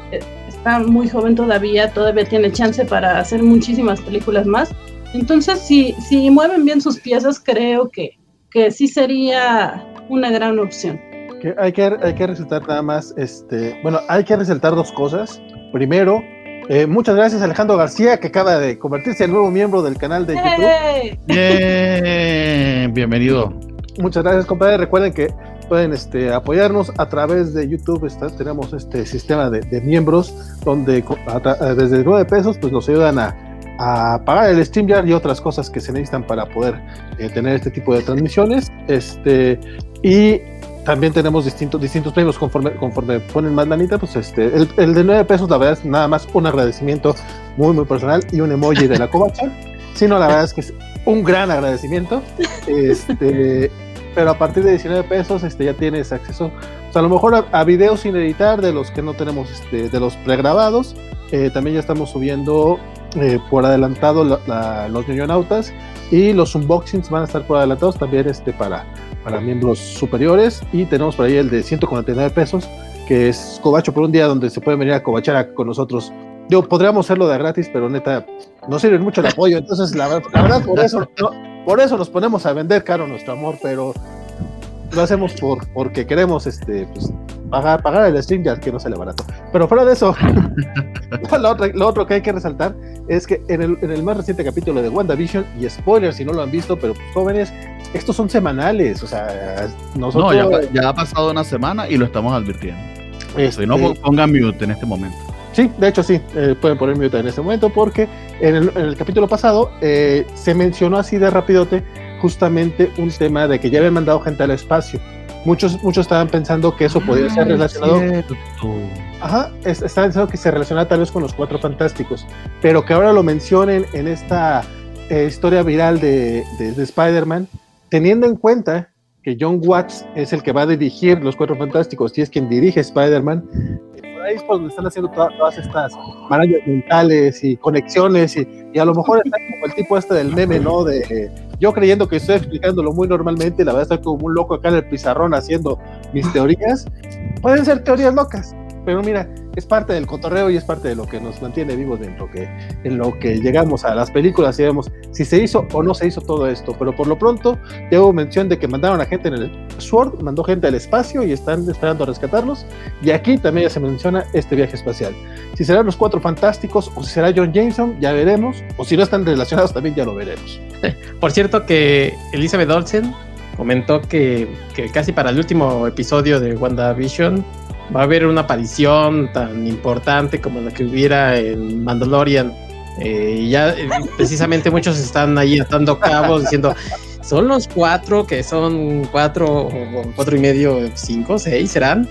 está muy joven todavía, todavía tiene chance para hacer muchísimas películas más. Entonces si, si mueven bien sus piezas, creo que, que sí sería una gran opción. Que hay, que, hay que resaltar nada más, este, bueno, hay que resaltar dos cosas. Primero, eh, muchas gracias Alejandro García, que acaba de convertirse en nuevo miembro del canal de YouTube. Bien, bienvenido. Muchas gracias, compadre. Recuerden que pueden este, apoyarnos a través de YouTube. Está, tenemos este sistema de, de miembros donde a, desde 9 pesos pues, nos ayudan a, a pagar el StreamYard y otras cosas que se necesitan para poder eh, tener este tipo de transmisiones. Este, y también tenemos distintos, distintos premios. Conforme, conforme ponen más lanita, pues este, el, de 9 pesos la verdad es nada más un agradecimiento muy muy personal y un emoji de la covacha, sino la verdad es que es un gran agradecimiento, este, pero a partir de 19 pesos este, ya tienes acceso, a lo mejor a, videos sin editar de los que no tenemos, este, de los pregrabados, eh, también ya estamos subiendo eh, por adelantado la, la, los ñoñonautas y los unboxings van a estar por adelantados también este, para para miembros superiores. Y tenemos por ahí el de 149 pesos que es cobacho por un día donde se pueden venir a cobachar con nosotros. Yo podríamos hacerlo de gratis pero neta no sirve mucho el apoyo. Entonces la, la verdad por eso por eso nos ponemos a vender caro nuestro amor pero lo hacemos por, porque queremos este, pues, pagar, pagar el stream ya que no sale barato. Pero fuera de eso, lo, otro, que hay que resaltar es que en el, en el, más reciente capítulo de WandaVision, y spoiler si no lo han visto, pero pues, jóvenes, estos son semanales, o sea, nosotros... No, ya, ha pasado una semana y lo estamos advirtiendo. Este, no pongan mute en este momento. Sí, de hecho sí, eh, pueden poner mute en este momento porque en el, en el capítulo pasado eh, se mencionó así de rapidote justamente un tema de que ya habían mandado gente al espacio. Muchos, muchos estaban pensando que eso podía ser ah, relacionado. Ajá, estaban pensando que se relacionaba tal vez con los cuatro fantásticos, pero que ahora lo mencionen en esta eh, historia viral de, de, Spider-Man, teniendo en cuenta que John Watts es el que va a dirigir los cuatro fantásticos y es quien dirige Spider-Man, ahí es por donde están haciendo todas estas maravillas mentales y conexiones y, y, a lo mejor está como el tipo este del meme, ¿no? De yo creyendo que estoy explicándolo muy normalmente, la verdad estoy como un loco acá en el pizarrón haciendo mis teorías. Pueden ser teorías locas, pero mira, es parte del cotorreo y es parte de lo que nos mantiene vivos en lo que, en lo que llegamos a las películas y vemos si se hizo o no se hizo todo esto. Pero por lo pronto, ya hubo mención de que mandaron a gente en el Sword, mandó gente al espacio y están esperando a rescatarlos. Y aquí también ya se menciona este viaje espacial. Si serán los cuatro fantásticos o si será John Jameson, ya veremos. O si no están relacionados, también ya lo veremos. Por cierto, que Elizabeth Olsen comentó que, que casi para el último episodio de WandaVision va a haber una aparición tan importante como la que hubiera en Mandalorian. Eh, ya eh, precisamente muchos están ahí atando cabos diciendo, son los cuatro que son cuatro, cuatro y medio, cinco, seis, serán.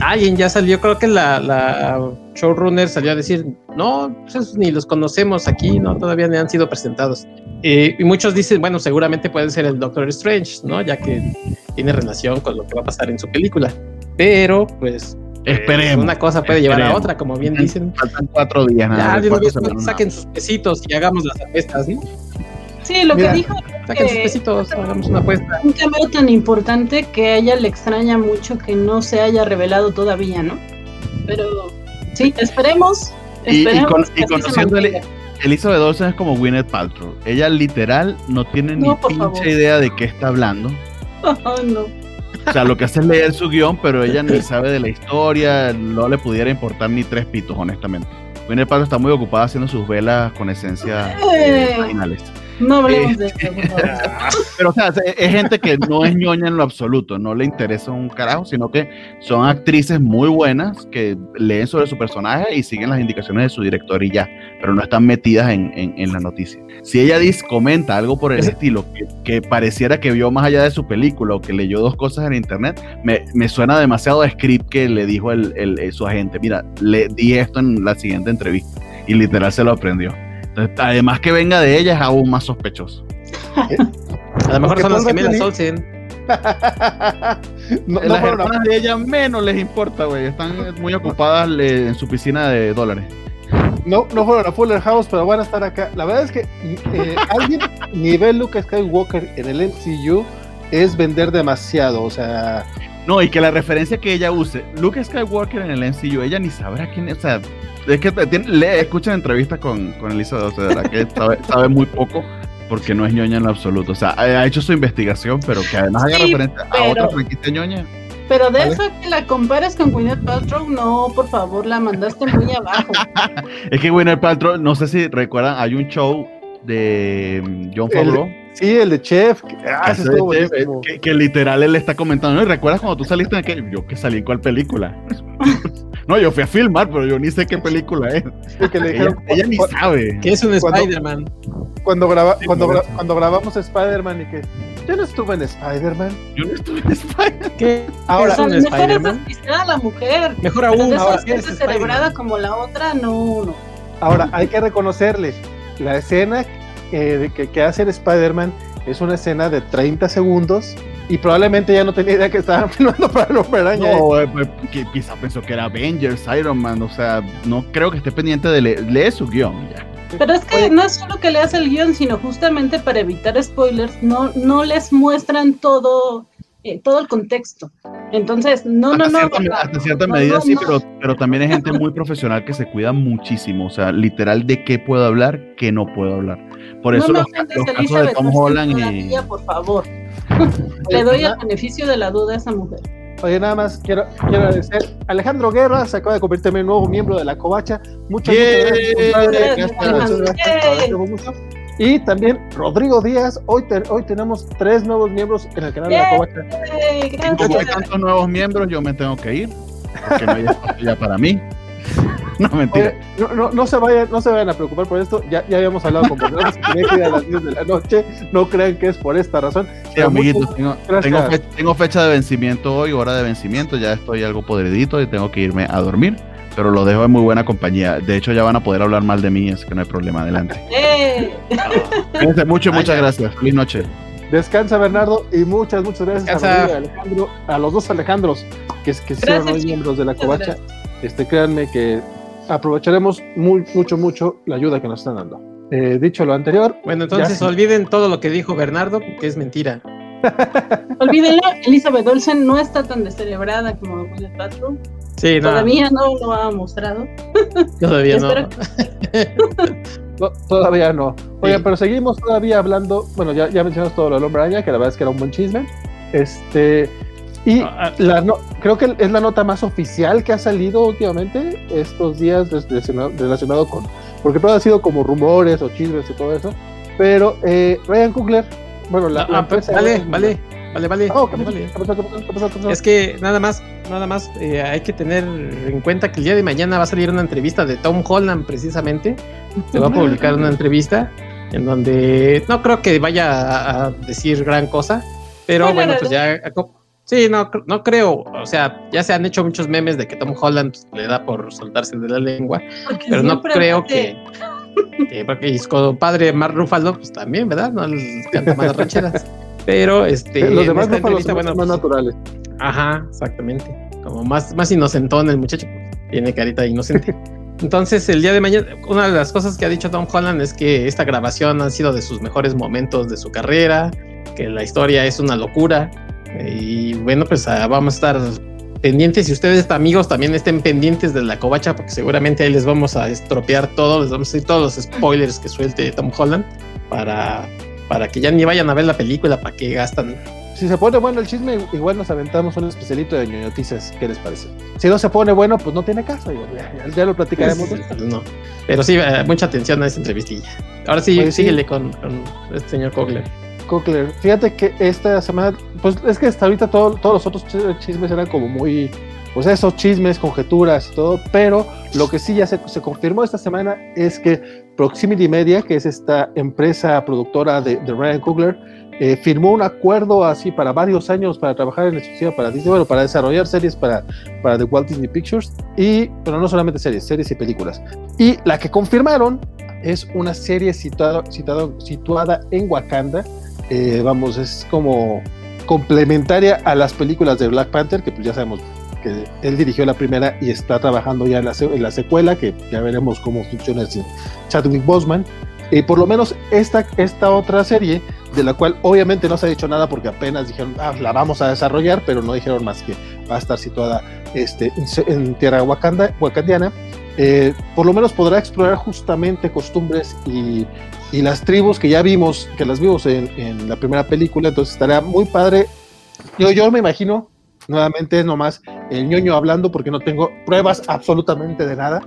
Alguien ya salió, creo que la, la showrunner salió a decir, no, pues ni los conocemos aquí, no, todavía ni han sido presentados. Eh, y muchos dicen, bueno, seguramente puede ser el Doctor Strange, ¿no? Ya que tiene relación con lo que va a pasar en su película. Pero, pues. Esperemos. Una cosa puede llevar a otra, como bien dicen. Faltan cuatro días. Nada, ya, de saquen sus pesitos y hagamos las apuestas, ¿no? Sí, lo que dijo. Saquen sus pesitos, hagamos una apuesta. Un cambio tan importante que a ella le extraña mucho que no se haya revelado todavía, ¿no? Pero sí, esperemos. esperemos y, conociendo Elizabeth Olsen es como Gwyneth Paltrow. Ella literal no tiene ni pinche idea de qué está hablando. Oh, no. O sea, lo que hace es leer su guion, pero ella ni sabe de la historia, no le pudiera importar ni tres pitos, honestamente. Winnie Paltrow está muy ocupada haciendo sus velas con esencia eh, finales. No hablemos de eso, Pero, o sea, es gente que no es ñoña en lo absoluto, no le interesa un carajo, sino que son actrices muy buenas que leen sobre su personaje y siguen las indicaciones de su director y ya, pero no están metidas en, en, la noticia. Si ella dice, comenta algo por el estilo que, pareciera que vio más allá de su película o que leyó dos cosas en internet, me, me suena demasiado a script que le dijo el, el, su agente, mira, le di esto en la siguiente entrevista y literal se lo aprendió además que venga de ella es aún más sospechoso. a lo mejor son las gemelas Olsen. no, las hermanas de ella menos les importa, güey. Están muy ocupadas en su piscina de dólares. No, no fueron a Fuller House, pero van a estar acá. La verdad es que eh, alguien nivel Luke Skywalker en el MCU es vender demasiado, o sea... No, y que la referencia que ella use, Luke Skywalker en el MCU, ella ni sabrá quién es, o sea, es que tiene, le escuchan entrevistas con, con Elizabeth, o sea, que sabe, muy poco porque no es ñoña en lo absoluto. O sea, ha hecho su investigación, pero que además haga referencia a otra franquicia ñoña. Pero de eso que la compares con Gwyneth Paltrow, no, por favor, la mandaste muy abajo. es que Gwyneth Paltrow, no sé si recuerdan, hay un show de mm, John Favreau. Sí, el de Chef. Ah, eh, que, literal él está comentando. ¿no? ¿Y recuerdas cuando tú saliste de aquel? Yo que salí en cuál película. no, yo fui a filmar, pero yo ni sé qué película es. ella, ni sabe. Que es un Spider-Man. Cuando, graba, cuando, cuando grabamos Spider-Man y que. Yo no estuve en Spider-Man. Yo no estuve en Spider-Man. ¿Qué? Ahora, es un Spider-Man. la mujer. Mejor aún. Ahora, es celebrada como la otra, no, no. Ahora, hay que reconocerle la escena eh, que, que, hace el Spider-Man es una escena de 30 segundos y probablemente ya no tenía idea que estaban filmando para el Hombre Araña. No, eh, pues, quizá pensó que era Avengers, Iron Man, o sea, no creo que esté pendiente de leer su guion ya. Pero es que no es solo que leas el guion, sino justamente para evitar spoilers, no, no les muestran todo eh, todo el contexto. Entonces, no, no, no. hasta cierta medida sí, pero, pero también hay gente muy profesional que se cuida muchísimo. O sea, literal, de qué puedo hablar, qué no puedo hablar. Por eso los, casos de Tom Holland y. Por favor. Le doy el beneficio de la duda a esa mujer. Oye, nada más quiero, quiero agradecer. Alejandro Guerra se acaba de convertir en nuevo miembro de la Covacha. Muchas, muchas gracias. Y también Rodrigo Díaz. Hoy, hoy tenemos tres nuevos miembros en el canal de la Covacha. Como hay tantos nuevos miembros, yo me tengo que ir. Porque no hay espacio ya para mí. No, mentira. no, no, no, se vayan, no se vayan a preocupar por esto. Ya, ya habíamos hablado con personas que ir a las 10 de la noche. No crean que es por esta razón. Sí, amiguitos, tengo, tengo, fecha, tengo, fecha de vencimiento hoy, hora de vencimiento. Ya estoy algo podridito y tengo que irme a dormir. Pero lo dejo en muy buena compañía. De hecho, ya van a poder hablar mal de mí, es que no hay problema. Adelante. ¡Eh! mucho, muchas gracias. Feliz noche. Descansa, Bernardo, y muchas, muchas gracias a, Alejandro, a los dos Alejandros que, que son hoy miembros de la Covacha. Este, créanme que aprovecharemos muy, mucho, mucho la ayuda que nos están dando. Eh, dicho lo anterior. Bueno, entonces olviden todo lo que dijo Bernardo, que es mentira. Olvídenlo, Elizabeth Olsen no está tan descerebrada como Gwyneth Paltrow. Sí, no. Todavía no lo ha mostrado. Todavía no. Todavía no. Oye, pero seguimos todavía hablando. Bueno, ya, ya mencionamos todo lo del hombre araña, que la verdad es que era un buen chisme. Este. Y ah, la no, creo que es la nota más oficial que ha salido últimamente estos días relacionado, con, porque todo ha sido como rumores o chismes y todo eso, pero eh, Ryan Coogler, bueno, la, ah, vale, vale, vale, vale, Es que nada más, nada más eh, hay que tener en cuenta que el día de mañana va a salir una entrevista de Tom Holland precisamente, se va a publicar una entrevista en donde no creo que vaya a, decir gran cosa, pero bueno, pues ya Sí, no, no creo. O sea, ya se han hecho muchos memes de que Tom Holland le da por soltarse de la lengua, pero no creo que, Porque y su padre Mark Ruffalo, pues también, ¿verdad? No les canta más rancheras. Pero este. Los demás Ruffalo son bueno, más pues, naturales. Ajá, exactamente. Como más, más inocentón el muchacho, pues, tiene carita de inocente. Entonces, el día de mañana, una de las cosas que ha dicho Tom Holland es que esta grabación ha sido de sus mejores momentos de su carrera, que la historia es una locura y bueno, pues ah, vamos a estar pendientes y ustedes amigos también estén pendientes de la covacha porque seguramente ahí les vamos a estropear todo, les vamos a decir todos los spoilers que suelte Tom Holland para, para que ya ni vayan a ver la película, para que gastan. Si se pone bueno el chisme, igual nos aventamos un especialito de noticias, ¿qué les parece? Si no se pone bueno, pues no tiene caso, ya, lo platicaremos. no. Pero sí, eh, mucha atención a esa entrevistilla. Ahora sí, síguele Con, con este señor Kogler. Cochlear. Fíjate que esta semana, pues es que hasta ahorita todos los otros chismes eran como muy, pues esos chismes, conjeturas y todo, pero lo que sí ya se, confirmó esta semana es que Proximity Media, que es esta empresa productora de, Ryan Coogler, eh, firmó un acuerdo así para varios años para trabajar en exclusiva para Disney, bueno, para desarrollar series para, para The Walt Disney Pictures, y, pero no solamente series, series y películas. Y la que confirmaron es una serie situada, situada en Wakanda, eh, vamos, es como complementaria a las películas de Black Panther, que pues ya sabemos que él dirigió la primera y está trabajando ya en la, en la secuela, que ya veremos cómo funciona el Chadwick Boseman. Y por lo menos esta, esta otra serie, de la cual obviamente no se ha dicho nada porque apenas dijeron, ah, la vamos a desarrollar, pero no dijeron más que va a estar situada este, en, tierra wakanda, wakandiana, eh, por lo menos podrá explorar justamente costumbres y, y, las tribus que ya vimos, que las vimos en, en, la primera película, entonces estaría muy padre. Yo, yo me imagino, nuevamente es nomás el ñoño hablando porque no tengo pruebas absolutamente de nada,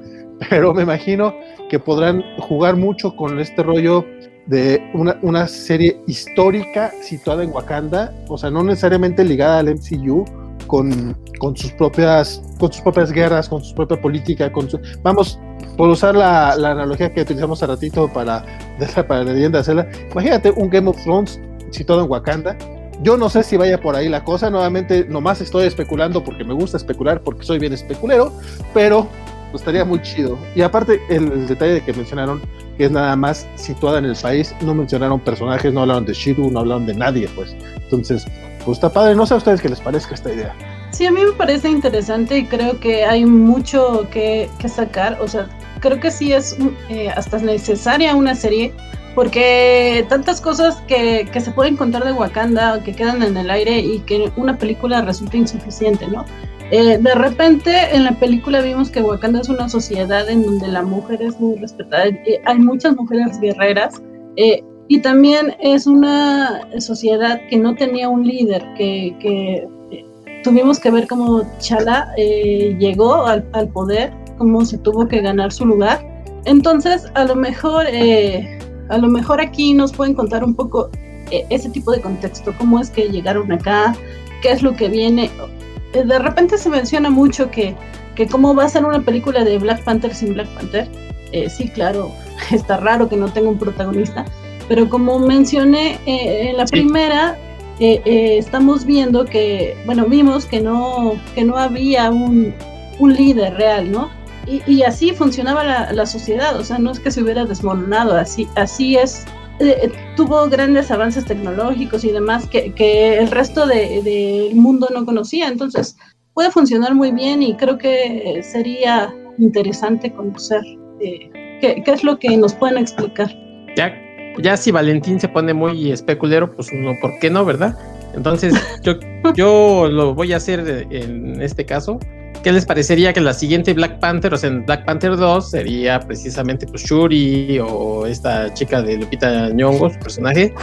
pero me imagino que podrán jugar mucho con este rollo de una, una serie histórica situada en Wakanda, o sea, no necesariamente ligada al MCU, con, con, sus propias con sus propias guerras, con su propia política, con su, vamos, por usar la, la, analogía que utilizamos hace ratito para, para la leyenda de Zelda, imagínate un Game of Thrones situado en Wakanda. Yo no sé si vaya por ahí la cosa, nuevamente nomás estoy especulando porque me gusta especular, porque soy bien especulero, pero pues, estaría muy chido. Y aparte, el, detalle de que mencionaron que es nada más situada en el país, no mencionaron personajes, no hablaron de Shiru, no hablaron de nadie, pues. Entonces, pues está padre. No sé a ustedes qué les parezca esta idea. Sí, a mí me parece interesante y creo que hay mucho que, sacar. O sea, creo que sí es eh, hasta necesaria una serie porque tantas cosas que, que, se pueden contar de Wakanda que quedan en el aire y que una película resulta insuficiente, ¿no? Eh, de repente en la película vimos que Wakanda es una sociedad en donde la mujer es muy respetada, hay muchas mujeres guerreras, eh, y también es una sociedad que no tenía un líder, que, que tuvimos que ver cómo Chala eh, llegó al, al, poder, cómo se tuvo que ganar su lugar. Entonces, a lo mejor, eh, a lo mejor aquí nos pueden contar un poco eh, ese tipo de contexto, cómo es que llegaron acá, qué es lo que viene. De repente se menciona mucho que, que cómo va a ser una película de Black Panther sin Black Panther. sí, claro, está raro que no tenga un protagonista, pero como mencioné en la primera, eh, estamos viendo que, bueno, vimos que no, que no había un, un líder real, ¿no? Y, y así funcionaba la, la, sociedad, o sea, no es que se hubiera desmoronado, así, así es. Eh, tuvo grandes avances tecnológicos y demás que, que el resto del de, mundo no conocía, entonces puede funcionar muy bien y creo que sería interesante conocer eh, qué, qué es lo que nos pueden explicar. Ya ya si Valentín se pone muy especulero, pues uno, ¿por qué no, verdad? Entonces, yo, yo lo voy a hacer en este caso. ¿Qué les parecería que la siguiente Black Panther, o sea, en Black Panther 2, sería precisamente pues Shuri o esta chica de Lupita Nyong'o, su personaje?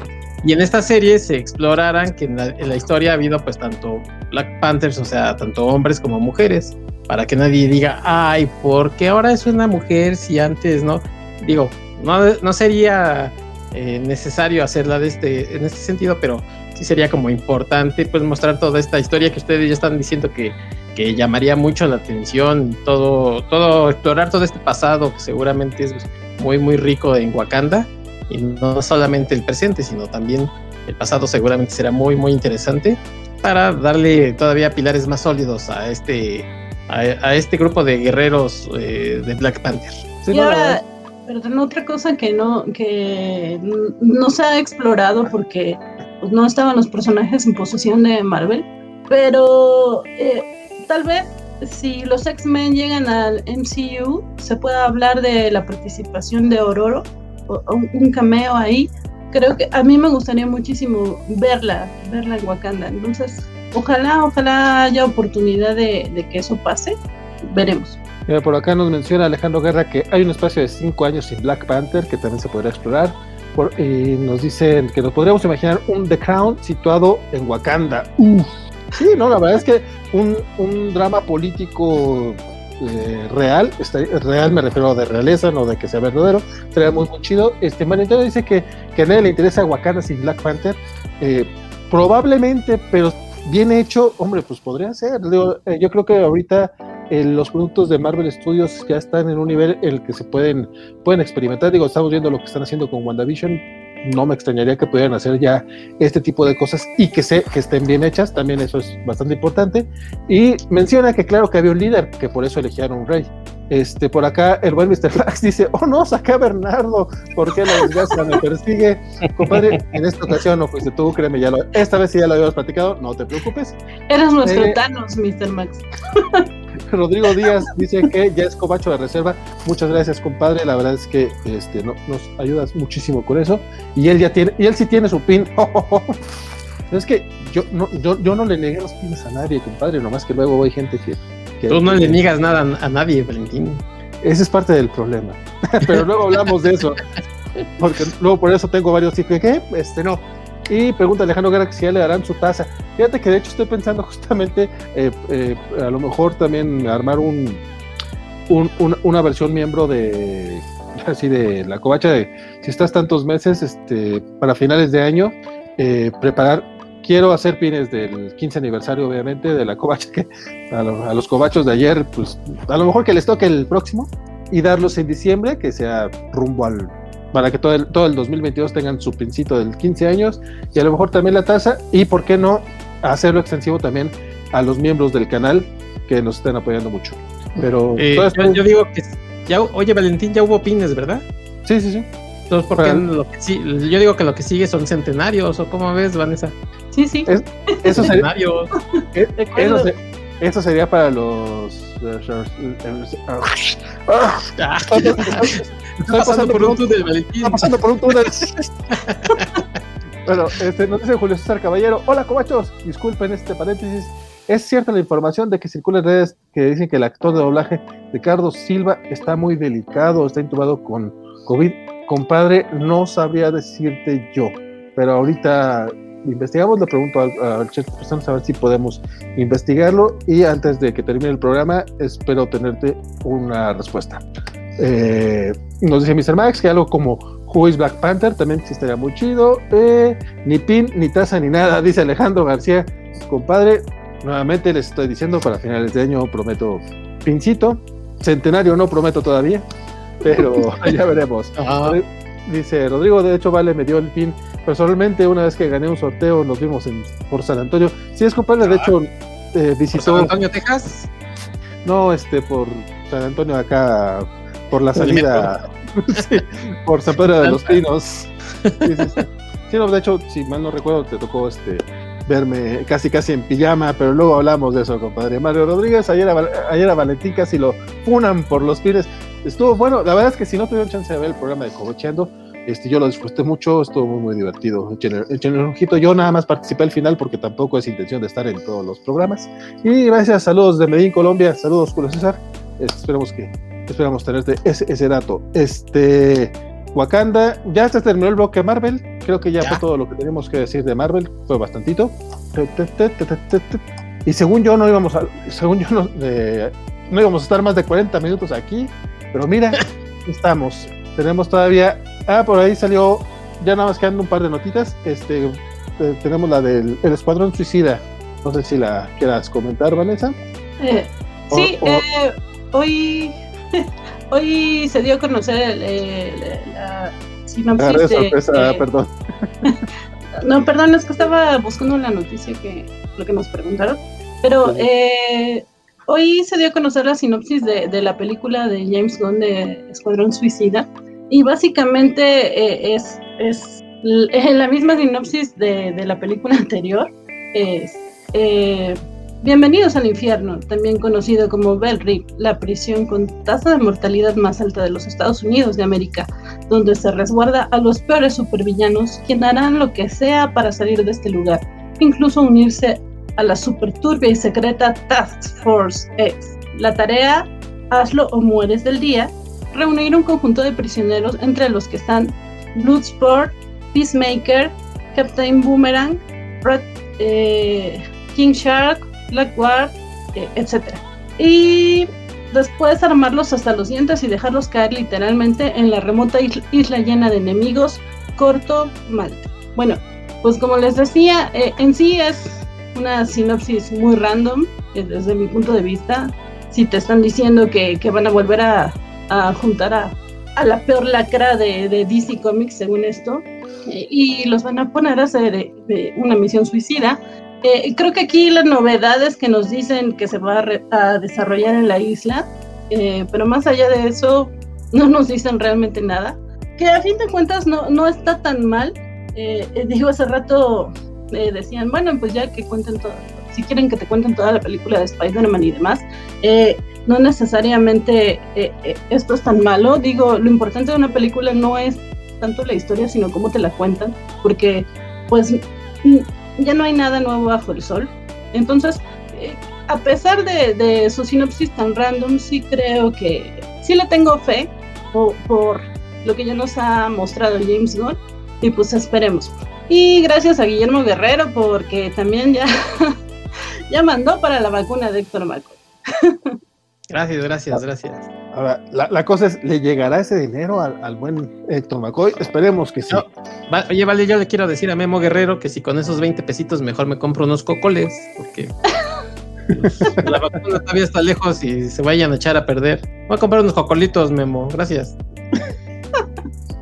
Y en esta serie se exploraran que en la, historia ha habido pues tanto Black Panthers, o sea, tanto hombres como mujeres, para que nadie diga, ay, ¿por qué ahora es una mujer si antes no? Digo, no, no sería eh, necesario hacerla de este, en este sentido, pero sí sería como importante pues mostrar toda esta historia que ustedes ya están diciendo que, que llamaría mucho la atención, todo, todo, explorar todo este pasado que seguramente es muy, muy rico en Wakanda, y no solamente el presente, sino también el pasado seguramente será muy, muy interesante para darle todavía pilares más sólidos a este, a, a este grupo de guerreros eh, de Black Panther. Sí, y ahora, pero otra cosa que no, que no se ha explorado porque pues, no estaban los personajes en posesión de Marvel, pero eh, tal vez si los X-Men llegan al MCU, se pueda hablar de la participación de Ororo, o, o un cameo ahí. Creo que a mí me gustaría muchísimo verla, verla en Wakanda. Entonces, ojalá, ojalá haya oportunidad de, de que eso pase. Veremos. Mira, por acá nos menciona Alejandro Guerra que hay un espacio de 5 años sin Black Panther que también se podría explorar. Por, y nos dicen que nos podríamos imaginar un The Crown situado en Wakanda. Uf. Sí, no, la verdad es que un, un drama político eh, real, está, real me refiero de realeza, no de que sea verdadero, sería muy, muy chido. Este Manentero dice que, que a nadie le interesa Wakanda sin Black Panther. Eh, probablemente, pero bien hecho, hombre, pues podría ser. Eh, yo creo que ahorita los productos de Marvel Studios ya están en un nivel en el que se pueden, pueden experimentar. Digo, estamos viendo lo que están haciendo con WandaVision. No me extrañaría que pudieran hacer ya este tipo de cosas y que, se, que estén bien hechas. También eso es bastante importante. Y menciona que, claro, que había un líder, que por eso elegían un rey. Este, por acá, el buen Mr. Fax dice: Oh no, saqué a Bernardo, ¿por qué la desgracia me persigue? Compadre, en esta ocasión no fuiste tú, créeme, ya lo, esta vez sí ya lo habíamos platicado, no te preocupes. Eres nuestro eh, Thanos, Mr. Max. Rodrigo Díaz dice que ya es cobacho de reserva. Muchas gracias, compadre. La verdad es que este, no, nos ayudas muchísimo con eso. Y él ya tiene, y él sí tiene su pin. es que yo no, yo, yo no le negué los pines a nadie, compadre. Nomás que luego hay gente que. que Tú no le niegas nada a nadie, Valentín. Ese es parte del problema. Pero luego hablamos de eso. Porque luego por eso tengo varios hijos. ¿Qué? Este no. Y pregunta Alejandro Guerra si ya le darán su taza. Fíjate que de hecho estoy pensando justamente eh, eh, a lo mejor también armar un, un, un, una versión miembro de así de la covacha de si estás tantos meses este para finales de año eh, preparar quiero hacer pines del 15 aniversario obviamente de la covacha que a, los covachos de ayer pues a lo mejor que les toque el próximo y darlos en diciembre que sea rumbo al para que todo el, todo el 2022 tengan su pincito del 15 años y a lo mejor también la tasa y por qué no hacerlo extensivo también a los miembros del canal que nos estén apoyando mucho. Pero eh, yo, yo, digo que ya, oye Valentín, ya hubo pines, ¿verdad? Sí, sí, sí. Entonces, ¿por qué lo que sí, yo digo que lo que sigue son centenarios, o cómo ves, Vanessa? Sí, sí. Es, eso centenarios. Sería, eso, eso, sería para los. Está pasando por un túnel, Valentín. Está pasando por un túnel. bueno, este, nos dice Julio César Caballero. Hola, cobachos. Disculpen este paréntesis. Es cierta la información de que circula en redes que dicen que el actor de doblaje Ricardo Silva está muy delicado, está intubado con COVID. compadre, no sabría decirte yo, pero ahorita investigamos, le pregunto al, chef a ver si podemos investigarlo y antes de que termine el programa espero tenerte una respuesta. Eh, nos dice Mr. Max que algo como Who is Black Panther también estaría muy chido. Eh, ni pin, ni taza, ni nada, dice Alejandro García. Compadre, nuevamente les estoy diciendo para finales de año prometo pincito. Centenario no prometo todavía, pero ya veremos. Dice Rodrigo, de hecho, Vale me dio el pin personalmente una vez que gané un sorteo, nos vimos en, por San Antonio. Sí, es compadre, de hecho, eh, visitó. ¿Por San Antonio, Texas? No, este, por San Antonio acá, por la salida, por San Pedro de los Pinos. Sí, no, de hecho, si mal no recuerdo, te tocó este verme casi casi en pijama, pero luego hablamos de eso, compadre. Mario Rodríguez, ayer a, ayer a Valentín casi lo funan por los pines. Estuvo bueno, la verdad es que si no tuvieron chance de ver el programa de Cobocheando, este, yo lo disfruté mucho, estuvo muy, muy divertido. El Ojito, yo nada más participé al final porque tampoco es intención de estar en todos los programas. Y gracias, saludos de Medellín, Colombia, saludos, Julio César. esperemos que, esperamos tenerte ese, ese dato. Este, Wakanda, ya se terminó el bloque Marvel, creo que ya, fue todo lo que teníamos que decir de Marvel, fue bastantito. Y según yo no íbamos a, según yo no, no íbamos a estar más de 40 minutos aquí, pero mira, estamos. Tenemos todavía Ah, por ahí salió, ya nada más quedando un par de notitas. Este, eh, tenemos la del Escuadrón Suicida. No sé si la quieras comentar, Vanessa. Eh, sí, eh, hoy, hoy se dio a conocer la sinopsis ah, de, sorpresa, perdón. no, perdón, es que estaba buscando la noticia que lo que nos preguntaron. Pero hoy se dio a conocer la sinopsis de, de la película de James Gunn de Escuadrón Suicida. Y básicamente eh, es, es, la misma sinopsis de, de la película anterior. Es, eh, Bienvenidos al infierno, también conocido como Bell Rip, la prisión con tasa de mortalidad más alta de los Estados Unidos de América, donde se resguarda a los peores supervillanos, quien harán lo que sea para salir de este lugar, incluso unirse a la super turbia y secreta Task Force X. La tarea, hazlo o mueres del día, reunir un conjunto de prisioneros entre los que están Bloodsport, Peacemaker, Captain Boomerang, Red, eh, King Shark, Blackguard, eh, etc. Y después armarlos hasta los dientes y dejarlos caer literalmente en la remota isla, llena de enemigos, corto Malta. Bueno, pues como les decía, eh, en sí es una sinopsis muy random desde mi punto de vista. Si te están diciendo que van a volver a juntar a, la peor lacra de, DC Comics, según esto, eh, y los van a poner a hacer eh, una misión suicida. Eh, creo que aquí las novedades que nos dicen que se va a, desarrollar en la isla, pero más allá de eso, no nos dicen realmente nada. Que a fin de cuentas no, no está tan mal. digo, hace rato decían, bueno, pues ya que cuenten todo, si quieren que te cuenten toda la película de Spider-Man y demás, no necesariamente eh, eh, esto es tan malo. Digo, lo importante de una película no es tanto la historia, sino cómo te la cuentan, porque pues ya no hay nada nuevo bajo el sol. Entonces, eh, a pesar de, su sinopsis tan random, sí creo que sí le tengo fe por, por lo que ya nos ha mostrado James Gunn, y pues esperemos. Y gracias a Guillermo Guerrero, porque también ya, ya mandó para la vacuna de Héctor Marco. Gracias, gracias, gracias. Ahora, la, cosa es, ¿le llegará ese dinero al, buen Héctor McCoy? Esperemos que sí. oye, vale, yo le quiero decir a Memo Guerrero que si con esos 20 pesitos mejor me compro unos cocoles, porque la vacuna todavía está lejos y se vayan a echar a perder. Voy a comprar unos cocolitos, Memo, gracias.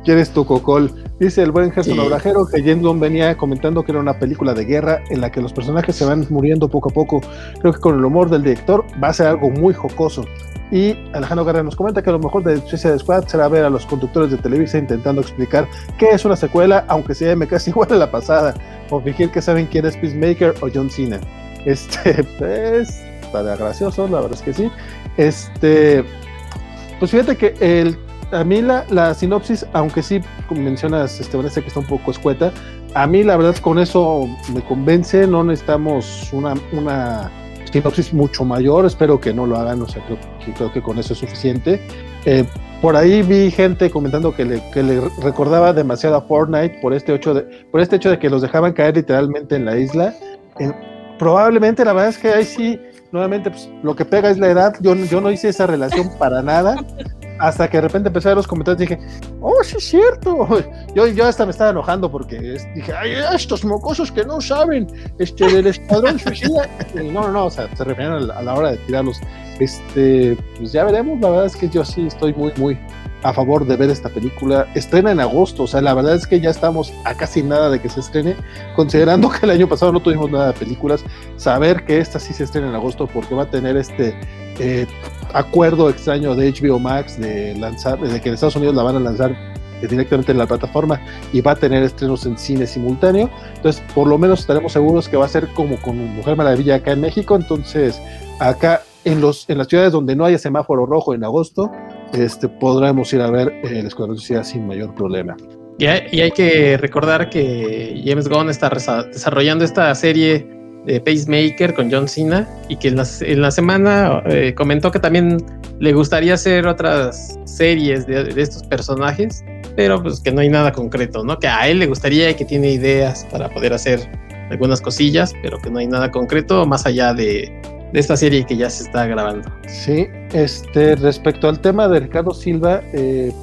¿Quieres tu cocol? Dice el buen Gerson Obrajero que James venía comentando que era una película de guerra en la que los personajes se van muriendo poco a poco. Creo que con el humor del director va a ser algo muy jocoso. Y Alejandro Guerra nos comenta que a lo mejor de Suicide Squad será ver a los conductores de Televisa intentando explicar qué es una secuela, aunque se llame casi igual a la pasada, o fingir que saben quién es Peacemaker o John Cena. Este, pues, para gracioso, la verdad es que sí. Este, pues fíjate que el a mí la, sinopsis, aunque sí mencionas, este, Vanessa, que está un poco escueta, a mí la verdad con eso me convence, no necesitamos una, una sinopsis mucho mayor, espero que no lo hagan, o sea, creo, creo que con eso es suficiente. Eh, por ahí vi gente comentando que le, que le, recordaba demasiado a Fortnite por este, hecho de, por este hecho de que los dejaban caer literalmente en la isla. Eh, probablemente, la verdad es que ahí sí, nuevamente, pues, lo que pega es la edad. Yo, yo no hice esa relación para nada. Hasta que de repente empecé a ver los comentarios y dije, oh, sí es cierto. Yo, yo hasta me estaba enojando porque dije, ay, estos mocosos que no saben este, del escuadrón suicida. no, no, no, o sea, se refieren a la, a la hora de tirarlos. Este, pues ya veremos. La verdad es que yo sí estoy muy, muy a favor de ver esta película. Estrena en agosto, o sea, la verdad es que ya estamos a casi nada de que se estrene, considerando que el año pasado no tuvimos nada de películas. Saber que esta sí se estrena en agosto porque va a tener este eh, acuerdo extraño de HBO Max de lanzar, de que en Estados Unidos la van a lanzar directamente en la plataforma y va a tener estrenos en cine simultáneo. Entonces, por lo menos estaremos seguros que va a ser como con Mujer Maravilla acá en México. Entonces, acá en, los, en las ciudades donde no haya semáforo rojo en agosto, este, podremos ir a ver el Escuadrón Suicida sin mayor problema. Y hay, y hay, que recordar que James Gunn está desarrollando esta serie de Pacemaker con John Cena y que en la, en la semana eh, comentó que también le gustaría hacer otras series de, estos personajes, pero pues que no hay nada concreto, ¿no? Que a él le gustaría y que tiene ideas para poder hacer algunas cosillas, pero que no hay nada concreto más allá de, de esta serie que ya se está grabando. Sí, este, respecto al tema de Ricardo Silva, eh,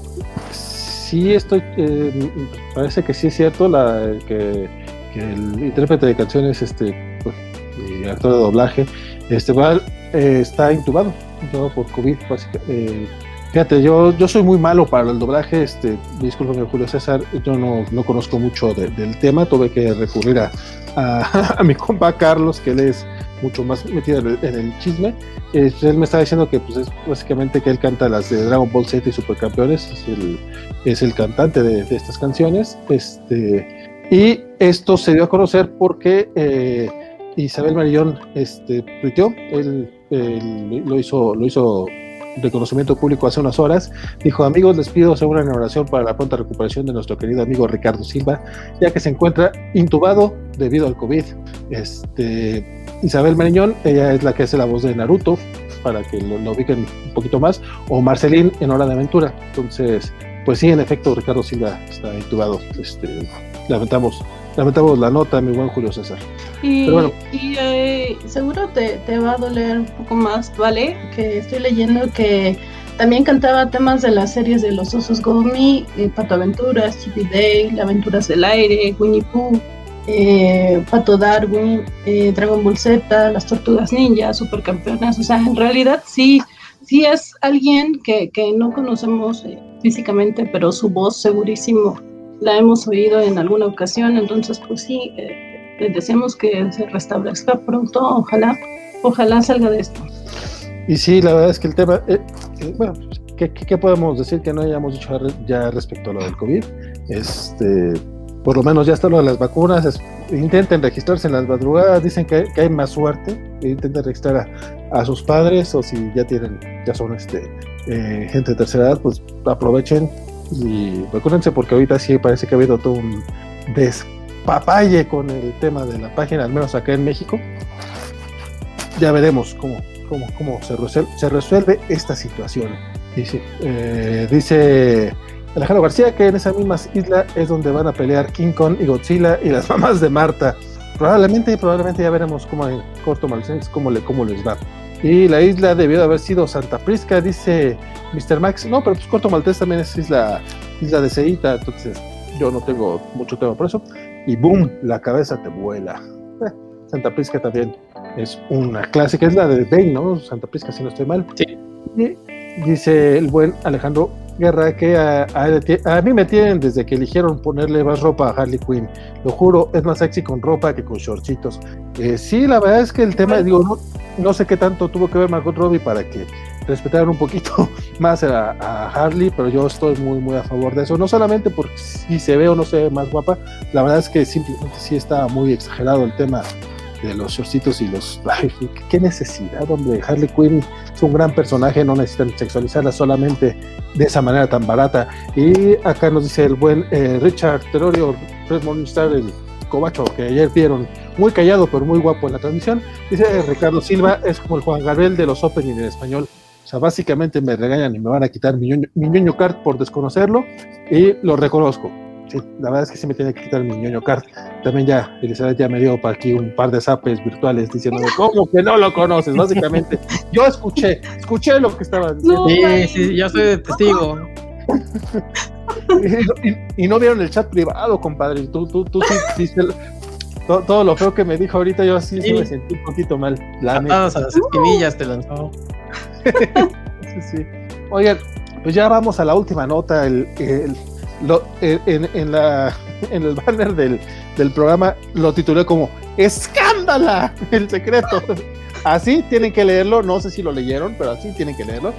sí estoy, eh, parece que sí es cierto la, que, el intérprete de canciones, este, y actor de doblaje, este, va, eh, está intubado, intubado por COVID, básicamente. Fíjate, yo, yo soy muy malo para el doblaje, este, discúlpame Julio César, yo no, no conozco mucho de, del tema, tuve que recurrir a, a, a, mi compa Carlos, que él es mucho más metido en el, en el chisme. Eh, él me estaba diciendo que pues, es básicamente que él canta las de Dragon Ball Z y Supercampeones, es el, es el cantante de, de, estas canciones. Este, y esto se dio a conocer porque eh, Isabel Marillón este, tuiteó, él, lo, hizo, lo hizo reconocimiento público hace unas horas, dijo, amigos, les pido hacer una oración para la pronta recuperación de nuestro querido amigo Ricardo Silva, ya que se encuentra intubado debido al COVID. Este, Isabel Mariñón, ella es la que hace la voz de Naruto, para que lo, lo ubiquen un poquito más, o Marcelín en Hora de Aventura. Entonces, pues sí, en efecto, Ricardo Silva está intubado. Este, lamentamos, lamentamos la nota, mi buen Julio César. Y, bueno. y eh, seguro te, te, va a doler un poco más, ¿vale? Que estoy leyendo que también cantaba temas de las series de los osos Gomi, eh, Pato Aventuras, Chippy Day, Aventuras del Aire, Winnie Pooh, eh, Pato Darwin, eh, Dragon Ball Z, Las Tortugas Ninja, Supercampeonas. O sea, en realidad sí, sí es alguien que, que no conocemos eh, físicamente, pero su voz segurísimo la hemos oído en alguna ocasión. Entonces, pues sí, eh, les deseamos que se restablezca pronto. Ojalá, ojalá salga de esto. Y sí, la verdad es que el tema, eh, eh, bueno, ¿qué, ¿qué, podemos decir que no hayamos dicho ya respecto a lo del COVID? Este, por lo menos ya está lo de las vacunas, intenten registrarse en las madrugadas, dicen que, que hay más suerte, intenten registrar a, a, sus padres o si ya tienen, ya son este, eh, gente de tercera edad, pues aprovechen y vacúnense porque ahorita sí parece que ha habido todo un despapalle con el tema de la página, al menos acá en México. Ya veremos cómo, cómo, cómo se, resuelve, esta situación. Dice, eh, dice Alejandro García que en esa misma isla es donde van a pelear King Kong y Godzilla y las mamás de Marta. Probablemente, probablemente ya veremos cómo en corto cómo, le, cómo les va. Y la isla debió de haber sido Santa Prisca, dice Mr. Max. No, pero pues Corto Maltés también es isla, isla de Ceita, entonces yo no tengo mucho tema por eso. Y boom, la cabeza te vuela. Eh, Santa Prisca también es una clásica, es la de Bane, ¿no? Santa Prisca, si no estoy mal. Sí. Y dice el buen Alejandro Guerra que a, a, a, mí me tienen desde que eligieron ponerle más ropa a Harley Quinn. Lo juro, es más sexy con ropa que con shortcitos. Eh, sí, la verdad es que el tema, digo, no, no sé qué tanto tuvo que ver Margot Robbie para que respetaran un poquito más a, a, Harley, pero yo estoy muy, muy a favor de eso. No solamente porque si se ve o no se ve más guapa, la verdad es que simplemente sí está muy exagerado el tema de los shortcitos y los. Ay, qué necesidad, hombre. Harley Quinn es un gran personaje, no necesitan sexualizarla solamente de esa manera tan barata. Y acá nos dice el buen eh, Richard Terorio, Red Morningstar, el cobacho que ayer vieron muy callado pero muy guapo en la transmisión. Dice Ricardo Silva, es como el Juan Gabriel de los Opening en español. O sea, básicamente me regañan y me van a quitar mi mi ñoño card por desconocerlo y lo reconozco. La verdad es que sí me tiene que quitar mi ñoño card. También ya, Elizabeth ya me dio para aquí un par de zapes virtuales diciéndome, ¿cómo que no lo conoces? Básicamente, yo escuché, escuché lo que estaba diciendo. Sí, sí, yo soy testigo. y, y- y no vieron el chat privado, compadre. Tú, tú, tú sí, sí se- todo, todo lo feo que me dijo ahorita, yo sí, sí me sentí un poquito mal. La a las espinillas te lanzó. Sí, sí. Oigan, pues ya vamos a la última nota. El, el- lo- en, en la, el banner del, del programa lo titulé como ¡Escándala! El secreto. Así tienen que leerlo. No sé si lo leyeron, pero así tienen que leerlo.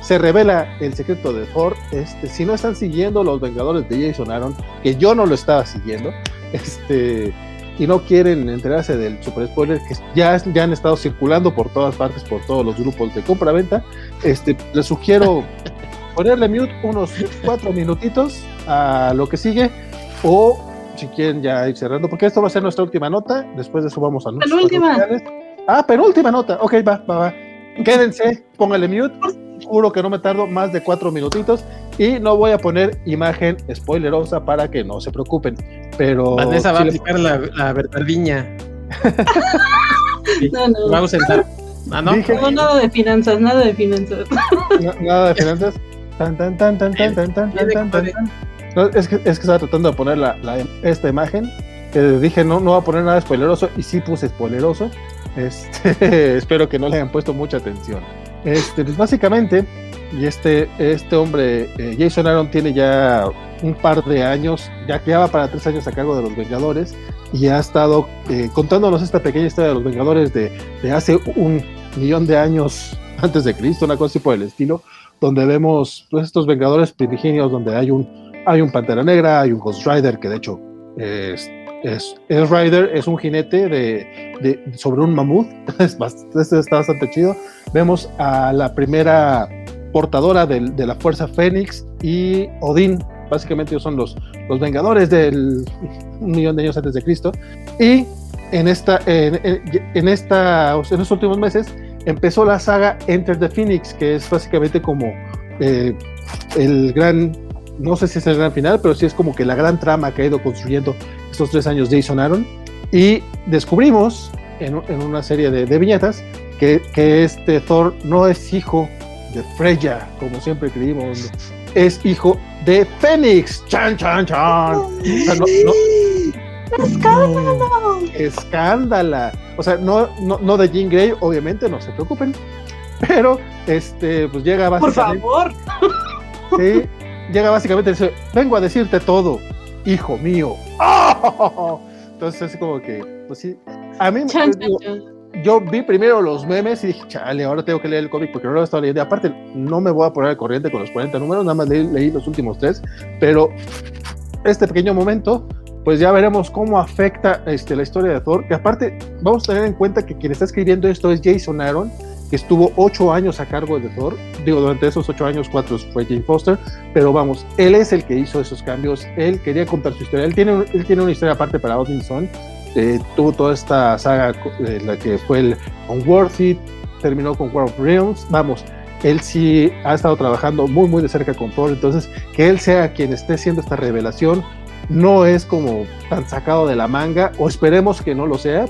Se revela el secreto de Thor. Este, si no están siguiendo los Vengadores de Jason Aaron, que yo no lo estaba siguiendo, este, y no quieren enterarse del super spoiler que ya, ya han estado circulando por todas partes, por todos los grupos de compra-venta, este, les sugiero ponerle mute unos cuatro minutitos a lo que sigue o si quieren ya ir cerrando, porque esto va a ser nuestra última nota, después de eso vamos a nuestros Penúltima. Ah, penúltima nota, ok, va, va, va. Quédense, póngale mute, juro que no me tardo más de cuatro minutitos y no voy a poner imagen spoilerosa para que no se preocupen, pero... Vanessa va a aplicar la, la Bernardiña. No, no. Va a ausentar. Ah, ¿no? Dije- No, nada de finanzas, nada de finanzas. Na- nada de finanzas. Tan, tan, tan, tan, tan, tan, tan, tan, tan. No, es, que, es que estaba tratando de poner la, la- esta imagen. Que dije, no, no voy a poner nada spoileroso. Y sí puse spoileroso. Este, espero que no le hayan puesto mucha atención. Este, pues básicamente, y este, este hombre, eh, Jason Aaron, tiene ya un par de años, ya que ya va para tres años a cargo de los Vengadores. Y ha estado eh, contándonos esta pequeña historia de los Vengadores de, de hace un millón de años antes de Cristo, una cosa así por el estilo donde vemos pues, estos Vengadores primigenios, donde hay un, hay un Pantera Negra, hay un Ghost Rider, que de hecho es, es, es Rider, es un jinete de, de- sobre un mamut, es bast- este está bastante chido. Vemos a la primera portadora del- de la Fuerza Fénix y Odín, básicamente ellos son los, los Vengadores del un millón de años antes de Cristo. Y en, esta, en, en- en esta, en los últimos meses empezó la saga Enter the Phoenix, que es básicamente como eh, el gran, no sé si es el gran final, pero sí es como que la gran trama que ha ido construyendo estos tres años Jason Aaron. Y descubrimos en, en una serie de, viñetas que, que este Thor no es hijo de Freya, como siempre creímos, es hijo de Fénix. ¡Chan, chan, chan! O sea, no- escándala. O sea, no, no, no de Jean Grey, obviamente, no se preocupen. Pero, este, pues llega Por básicamente. favor. sí, llega básicamente y dice: Vengo a decirte todo, hijo mío. ¡Oh! Entonces, es como que, pues sí. A mí, Chan, digo, chan, chan. yo vi primero los memes y dije, chale, ahora tengo que leer el cómic porque no lo he estado leyendo. Aparte, no me voy a poner al corriente con los 40 números, nada más leí, leí los últimos tres, pero este pequeño momento, pues ya veremos cómo afecta este, la historia de Thor, que aparte vamos a tener en cuenta que quien está escribiendo esto es Jason Aaron, que estuvo ocho años a cargo de Thor, digo, durante esos ocho años, cuatro fue Jane Foster, pero vamos, él es el que hizo esos cambios, él quería contar su historia, él tiene, él tiene una historia aparte para Odinson, eh, tuvo toda esta saga, eh, la que fue el Unworthy, terminó con War of Realms, vamos, él sí ha estado trabajando muy muy de cerca con Thor, entonces que él sea quien esté haciendo esta revelación no es como tan sacado de la manga, o esperemos que no lo sea,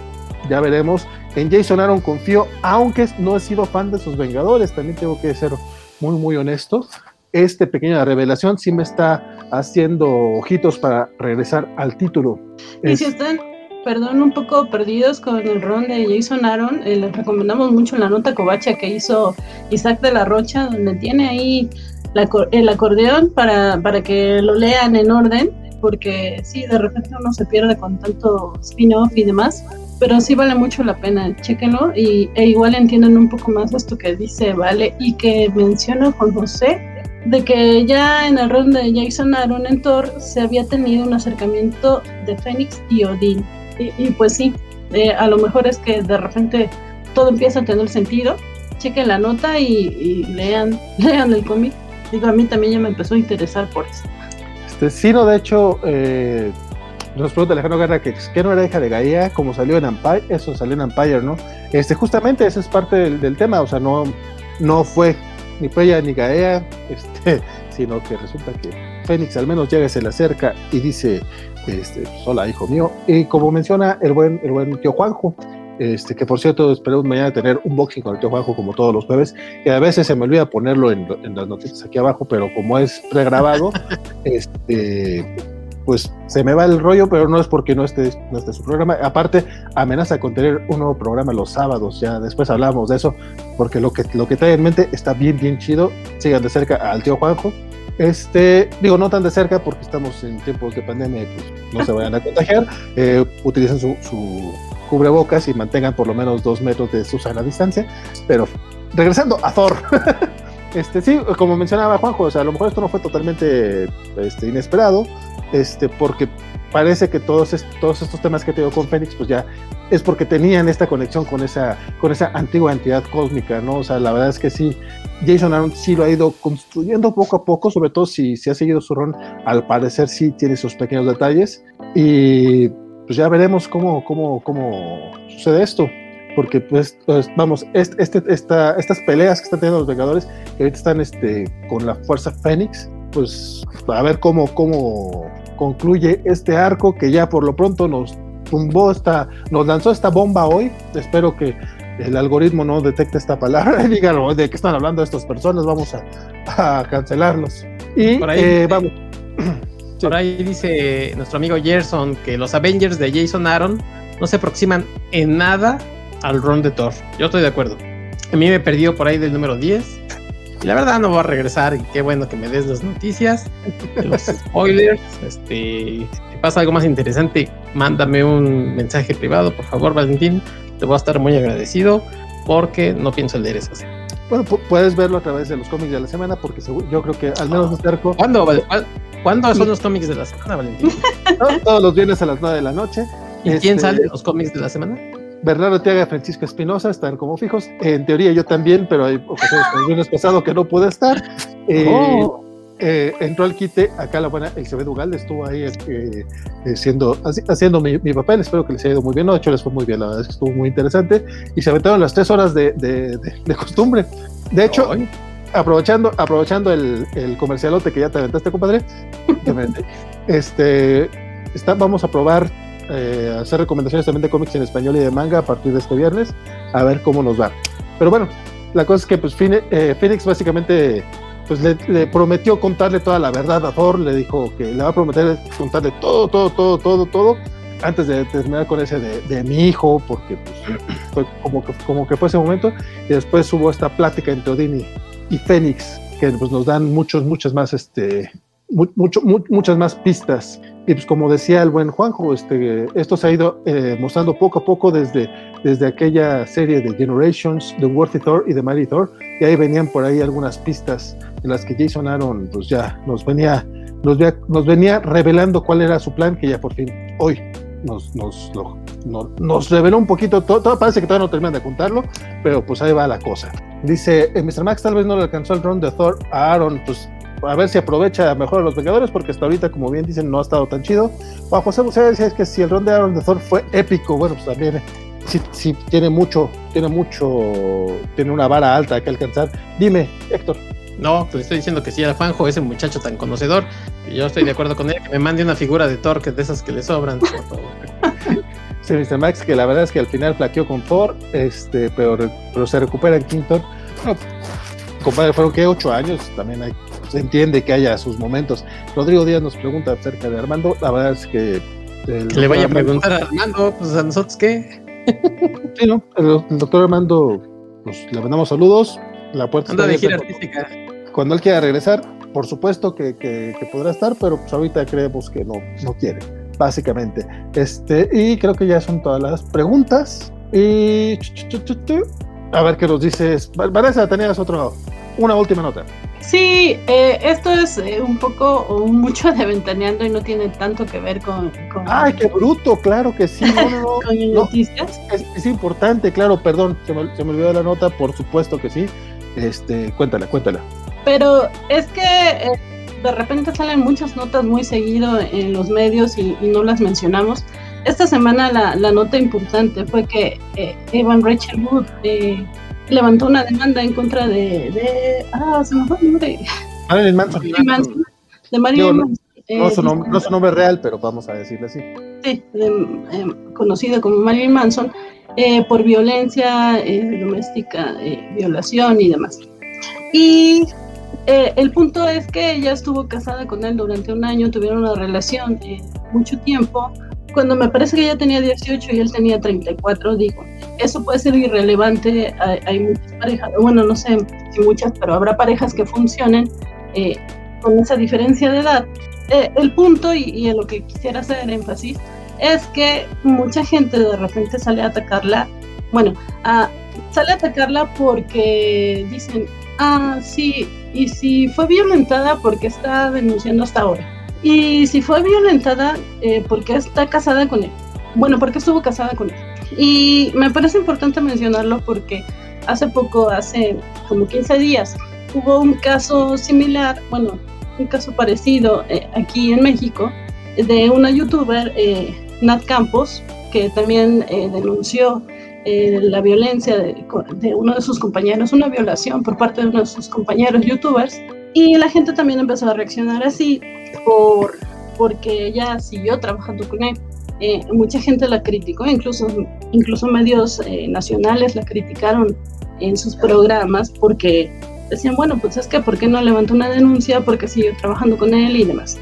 ya veremos. En Jason Aaron confío, aunque no he sido fan de sus Vengadores, también tengo que ser muy muy honesto. Esta pequeña revelación sí me está haciendo ojitos para regresar al título. Y Es- si están, perdón, un poco perdidos con el ron de Jason Aaron, eh, les recomendamos mucho la nota covacha que hizo Isaac de la Rocha, donde tiene ahí la el acordeón para, para que lo lean en orden, porque sí, de repente uno se pierde con tanto spin-off y demás, pero sí vale mucho la pena, chéquenlo y, e igual entiendan un poco más esto que dice Vale y que menciona Juan José, de que ya en el ron de Jason Aaron en Thor se había tenido un acercamiento de Fénix y Odín. Y, y pues sí, eh, a lo mejor es que de repente todo empieza a tener sentido. Chequen la nota y, y lean, lean el cómic. Digo, a mí también ya me empezó a interesar por eso. Este, sí, no, de hecho, eh, nos pregunta Alejandro Guerra que, que no era hija de Gaia, como salió en Empire, eso salió en Empire, ¿no? Este, justamente ese es parte del, tema, o sea, no, no fue ni Freya ni Gaia, este, sino que resulta que Fénix al menos llega, se le acerca y dice, este, pues, hola hijo mío, y como menciona el buen, el buen tío Juanjo, este, que por cierto, espero mañana tener un boxing con el tío Juanjo como todos los jueves, que a veces se me olvida ponerlo en, en las noticias aquí abajo, pero como es pregrabado, este, pues se me va el rollo, pero no es porque no esté, no esté su programa. Aparte, amenaza con tener un nuevo programa los sábados, ya después hablamos de eso, porque lo que, lo que trae en mente está bien, bien chido. Sigan de cerca al tío Juanjo. Este, digo, no tan de cerca porque estamos en tiempos de pandemia y pues no se vayan a contagiar. Eh, utilicen su, su cubrebocas y mantengan por lo menos dos metros de su sana distancia. Pero regresando a Thor. este, sí, como mencionaba Juanjo, o sea, a lo mejor esto no fue totalmente este, inesperado, este, porque parece que todos, todos estos temas que te con Fénix, pues ya es porque tenían esta conexión con esa, con esa antigua entidad cósmica, ¿no? O sea, la verdad es que sí, Jason Aaron sí lo ha ido construyendo poco a poco, sobre todo si, si ha seguido su rol, al parecer sí tiene sus pequeños detalles, y pues ya veremos cómo, cómo, cómo sucede esto. Porque, pues, pues vamos, este, este, esta, estas peleas que están teniendo los Vengadores, que ahorita están este, con la Fuerza Fénix, pues a ver cómo, cómo concluye este arco que ya por lo pronto nos tumbó esta, nos lanzó esta bomba hoy. Espero que el algoritmo no detecte esta palabra y diga de qué están hablando estas personas, vamos a, cancelarlos. Y por ahí, eh, vamos. Por ahí dice nuestro amigo Gerson que los Avengers de Jason Aaron no se aproximan en nada al run de Thor. Yo estoy de acuerdo. A mí me perdió por ahí del número 10. Y la verdad no voy a regresar y qué bueno que me des las noticias, los spoilers. Este, si pasa algo más interesante, mándame un mensaje privado, por favor, Valentín. Te voy a estar muy agradecido porque no pienso leer eso. Bueno, puedes verlo a través de los cómics de la semana porque yo creo que al menos este arco... ¿Cuándo, ¿Cuándo son los cómics de la semana, Valentín? Todos los viernes a las 9 de la noche. ¿Y quién este, sale los cómics de la semana? Bernardo Tiaga y Francisco Espinosa están como fijos. En teoría yo también, pero hay ocasiones el viernes pasado que no pude estar. Eh, oh. eh, entró al quite acá la buena Elizabeth Ugalde estuvo ahí eh, siendo, haciendo mi, papel. Espero que les haya ido muy bien. No, de hecho les fue muy bien, la verdad es que estuvo muy interesante. Y se aventaron las tres horas de, de, costumbre. De hecho, aprovechando, aprovechando el, el, comercialote que ya te aventaste, compadre, este, está, vamos a probar eh, hacer recomendaciones también de cómics en español y de manga a partir de este viernes, a ver cómo nos va. Pero bueno, la cosa es que pues eh, Phoenix básicamente pues le, prometió contarle toda la verdad a Thor, le dijo que le va a prometer contarle todo, todo, todo, todo, todo, antes de terminar con ese de, mi hijo, porque pues, fue como que, como que fue ese momento, y después hubo esta plática entre Odín y, Fénix, que pues, nos dan muchos, muchas más, este, mucho, muchas más pistas. Y pues como decía el buen Juanjo, este, esto se ha ido eh, mostrando poco a poco desde, desde aquella serie de Generations, The Worthy Thor y The Mighty Thor, y ahí venían por ahí algunas pistas en las que Jason Aaron pues ya nos venía, nos venía revelando cuál era su plan, que ya por fin hoy nos, nos, nos reveló un poquito, todo, parece que todavía no terminan de contarlo, pero pues ahí va la cosa. Dice, eh, Mr. Max tal vez no le alcanzó el run de Thor a Aaron, pues a ver si aprovecha mejor a los Vengadores, porque hasta ahorita, como bien dicen, no ha estado tan chido. Juan José José decía que si el ron de Aaron de Thor fue épico, bueno, pues también eh, sí, tiene mucho, tiene mucho, tiene una vara alta que alcanzar. Dime, Héctor. No, pues estoy diciendo que si era Juanjo, ese muchacho tan conocedor, y yo estoy de acuerdo con él, que me mande una figura de Thor que de esas que le sobran. sí, Mr. Max, que la verdad es que al final flaqueó con Thor, este, pero, pero se recupera en King Thor. compadre, fueron que ocho años, también hay se entiende que haya sus momentos. Rodrigo Díaz nos pregunta acerca de Armando, la verdad es que... que le vaya a preguntar a Armando, pues a nosotros qué. sí, ¿no? El, doctor Armando, pues le mandamos saludos, la puerta Anda de gira artística. Cuando él quiera regresar, por supuesto que, que, podrá estar, pero pues ahorita creemos que no, no quiere, básicamente. Este, y creo que ya son todas las preguntas. Y a ver qué nos dices. Vanessa, tenías otro, una última nota. Sí, eh, esto es eh, un poco o mucho de ventaneando y no tiene tanto que ver con. ¡Ay, qué bruto! Claro que sí. con noticias. Es, importante, claro, perdón, se me, se me, olvidó la nota, por supuesto que sí. Este, cuéntala, cuéntala. Pero es que eh, de repente salen muchas notas muy seguido en los medios y, no las mencionamos. Esta semana la, la nota importante fue que eh, Evan Rachel Wood eh, levantó una demanda en contra de, de ah, se me fue el nombre. Marilyn Manson. De Marilyn Manson. No, su nombre, no su nombre real, pero vamos a decirle así. Sí, conocido como Marilyn Manson, por violencia doméstica, violación y demás. Y eh, el punto es que ella estuvo casada con él durante un año, tuvieron una relación eh, mucho tiempo. Cuando me parece que ella tenía 18 y él tenía 34, digo, eso puede ser irrelevante. Hay, muchas parejas, bueno, no sé si muchas, pero habrá parejas que funcionen eh, con esa diferencia de edad. el punto, y, y en lo que quisiera hacer énfasis, es que mucha gente de repente sale a atacarla. Bueno, a, sale a atacarla porque dicen, ah, sí, y si fue violentada, porque está denunciando hasta ahora? Y si fue violentada, eh, porque está casada con él? Bueno, porque estuvo casada con él. Y me parece importante mencionarlo porque hace poco, hace como 15 días, hubo un caso similar, bueno, un caso parecido eh, aquí en México, de una youtuber, eh, Nat Campos, que también denunció eh, la violencia de, uno de sus compañeros, una violación por parte de uno de sus compañeros youtubers. Y la gente también empezó a reaccionar así por, porque ella siguió trabajando con él. Eh, mucha gente la criticó, incluso, incluso medios eh, nacionales la criticaron en sus programas porque decían, bueno, pues es que ¿por qué no levantó una denuncia? Porque siguió trabajando con él y demás.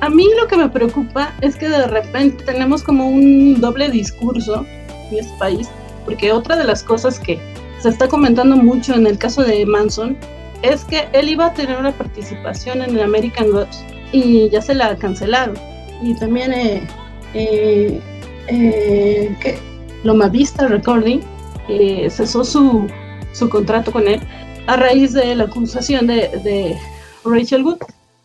a mí lo que me preocupa es que de repente tenemos como un doble discurso este país, porque otra de las cosas que se está comentando mucho en el caso de Manson es que él iba a tener una participación en el American Gods y ya se la cancelaron. Y también eh, eh, eh Loma Vista Recording eh, cesó su, su contrato con él a raíz de la acusación de, de Rachel Wood.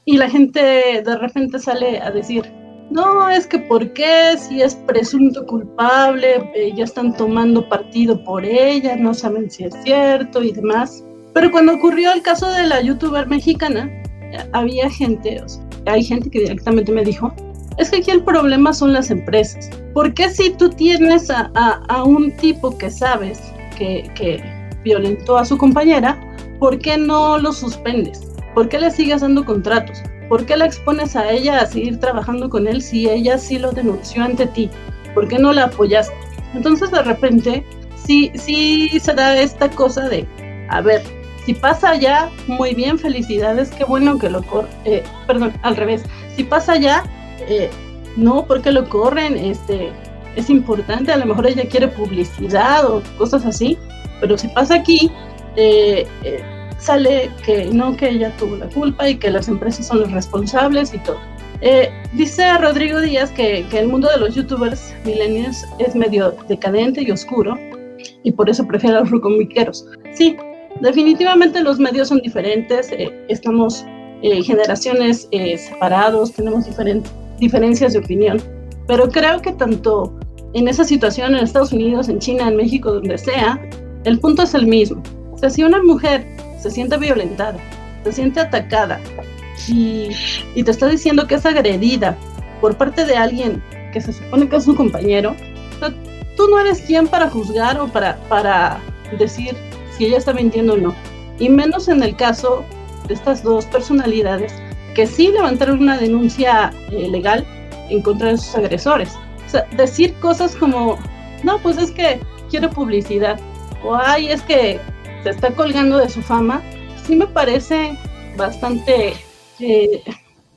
Y la gente de repente sale a decir, no, es que ¿por qué? Si es presunto culpable, eh, ya están tomando partido por ella, no saben si es cierto y demás. Pero cuando ocurrió el caso de la youtuber mexicana, eh, había gente, hay gente que directamente me dijo, es que aquí el problema son las empresas. ¿Por qué si tú tienes a, a, un tipo que sabes que, que violentó a su compañera, ¿por qué no lo suspendes? ¿Por qué le sigues dando contratos? ¿Por qué la expones a ella a seguir trabajando con él si ella sí lo denunció ante ti? ¿Por qué no la apoyaste? Entonces de repente sí, sí se da esta cosa de, a ver, si pasa ya, muy bien, felicidades, qué bueno que lo corren, eh, perdón, al revés, si pasa ya, eh, no, porque lo corren, este, es importante, a lo mejor ella quiere publicidad o cosas así, pero si pasa aquí, eh, eh sale que no, que ella tuvo la culpa y que las empresas son los responsables y todo. Eh, dice Rodrigo Díaz que, que, el mundo de los youtubers millennials es medio decadente y oscuro y por eso prefiere a los rucomiqueros. Sí, definitivamente los medios son diferentes, eh, estamos eh, generaciones separados, tenemos diferentes diferencias de opinión, pero creo que tanto en esa situación en Estados Unidos, en China, en México, donde sea, el punto es el mismo. O sea, si una mujer se siente violentada, se siente atacada y, te está diciendo que es agredida por parte de alguien que se supone que es su compañero, tú no eres quien para juzgar o para, para decir si ella está mintiendo o no. Y menos en el caso de estas dos personalidades que sí levantaron una denuncia eh, legal en contra de sus agresores. O sea, decir cosas como, no, pues es que quiero publicidad, o ay, es que está colgando de su fama, sí me parece bastante eh,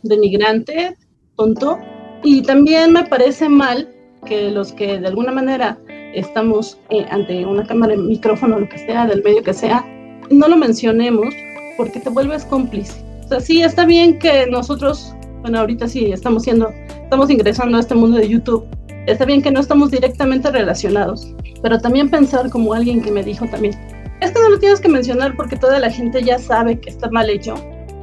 denigrante, tonto, y también me parece mal que los que de alguna manera estamos eh, ante una cámara, micrófono, lo que sea, del medio que sea, no lo mencionemos porque te vuelves cómplice. O sea, sí está bien que nosotros, bueno, ahorita sí estamos siendo, estamos ingresando a este mundo de YouTube, está bien que no estamos directamente relacionados, pero también pensar como alguien que me dijo también, es que no lo tienes que mencionar porque toda la gente ya sabe que está mal hecho.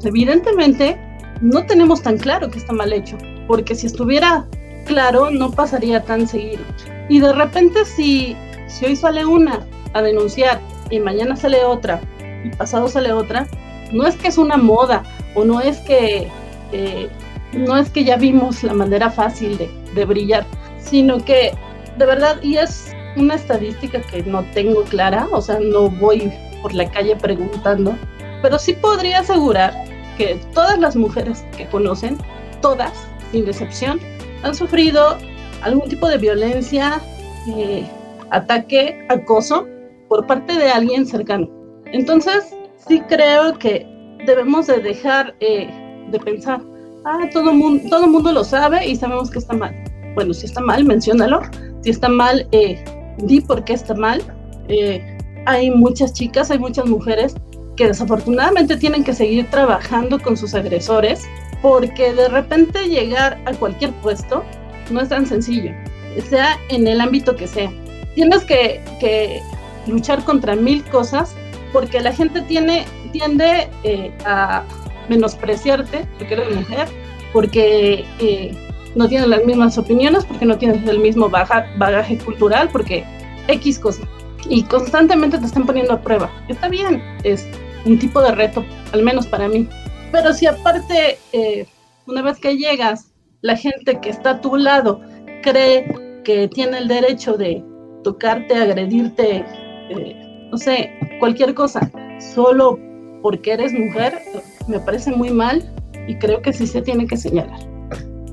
Evidentemente, no tenemos tan claro que está mal hecho, porque si estuviera claro, no pasaría tan seguido. Y de repente, si, si hoy sale una a denunciar y mañana sale otra y pasado sale otra, no es que es una moda o no es que eh, no es que ya vimos la manera fácil de, de brillar, sino que de verdad, y es una estadística que no tengo clara, o sea, no voy por la calle preguntando, pero sí podría asegurar que todas las mujeres que conocen, todas, sin excepción, han sufrido algún tipo de violencia, eh, ataque, acoso por parte de alguien cercano. Entonces, sí creo que debemos de dejar eh, de pensar, ah, todo mundo, todo mundo lo sabe y sabemos que está mal. Bueno, si está mal, menciónalo. Si está mal, eh, di por qué está mal. Eh, hay muchas chicas, hay muchas mujeres que desafortunadamente tienen que seguir trabajando con sus agresores porque de repente llegar a cualquier puesto no es tan sencillo, sea en el ámbito que sea. Tienes que, que luchar contra mil cosas porque la gente tiene, tiende eh, a menospreciarte porque eres mujer, porque eh, no tienes las mismas opiniones, porque no tienes el mismo bagaje cultural, porque X cosa. Y constantemente te están poniendo a prueba. Está bien, es un tipo de reto, al menos para mí. Pero si aparte, eh, una vez que llegas, la gente que está a tu lado cree que tiene el derecho de tocarte, agredirte, eh, no sé, cualquier cosa, solo porque eres mujer, me parece muy mal y creo que sí se tiene que señalar.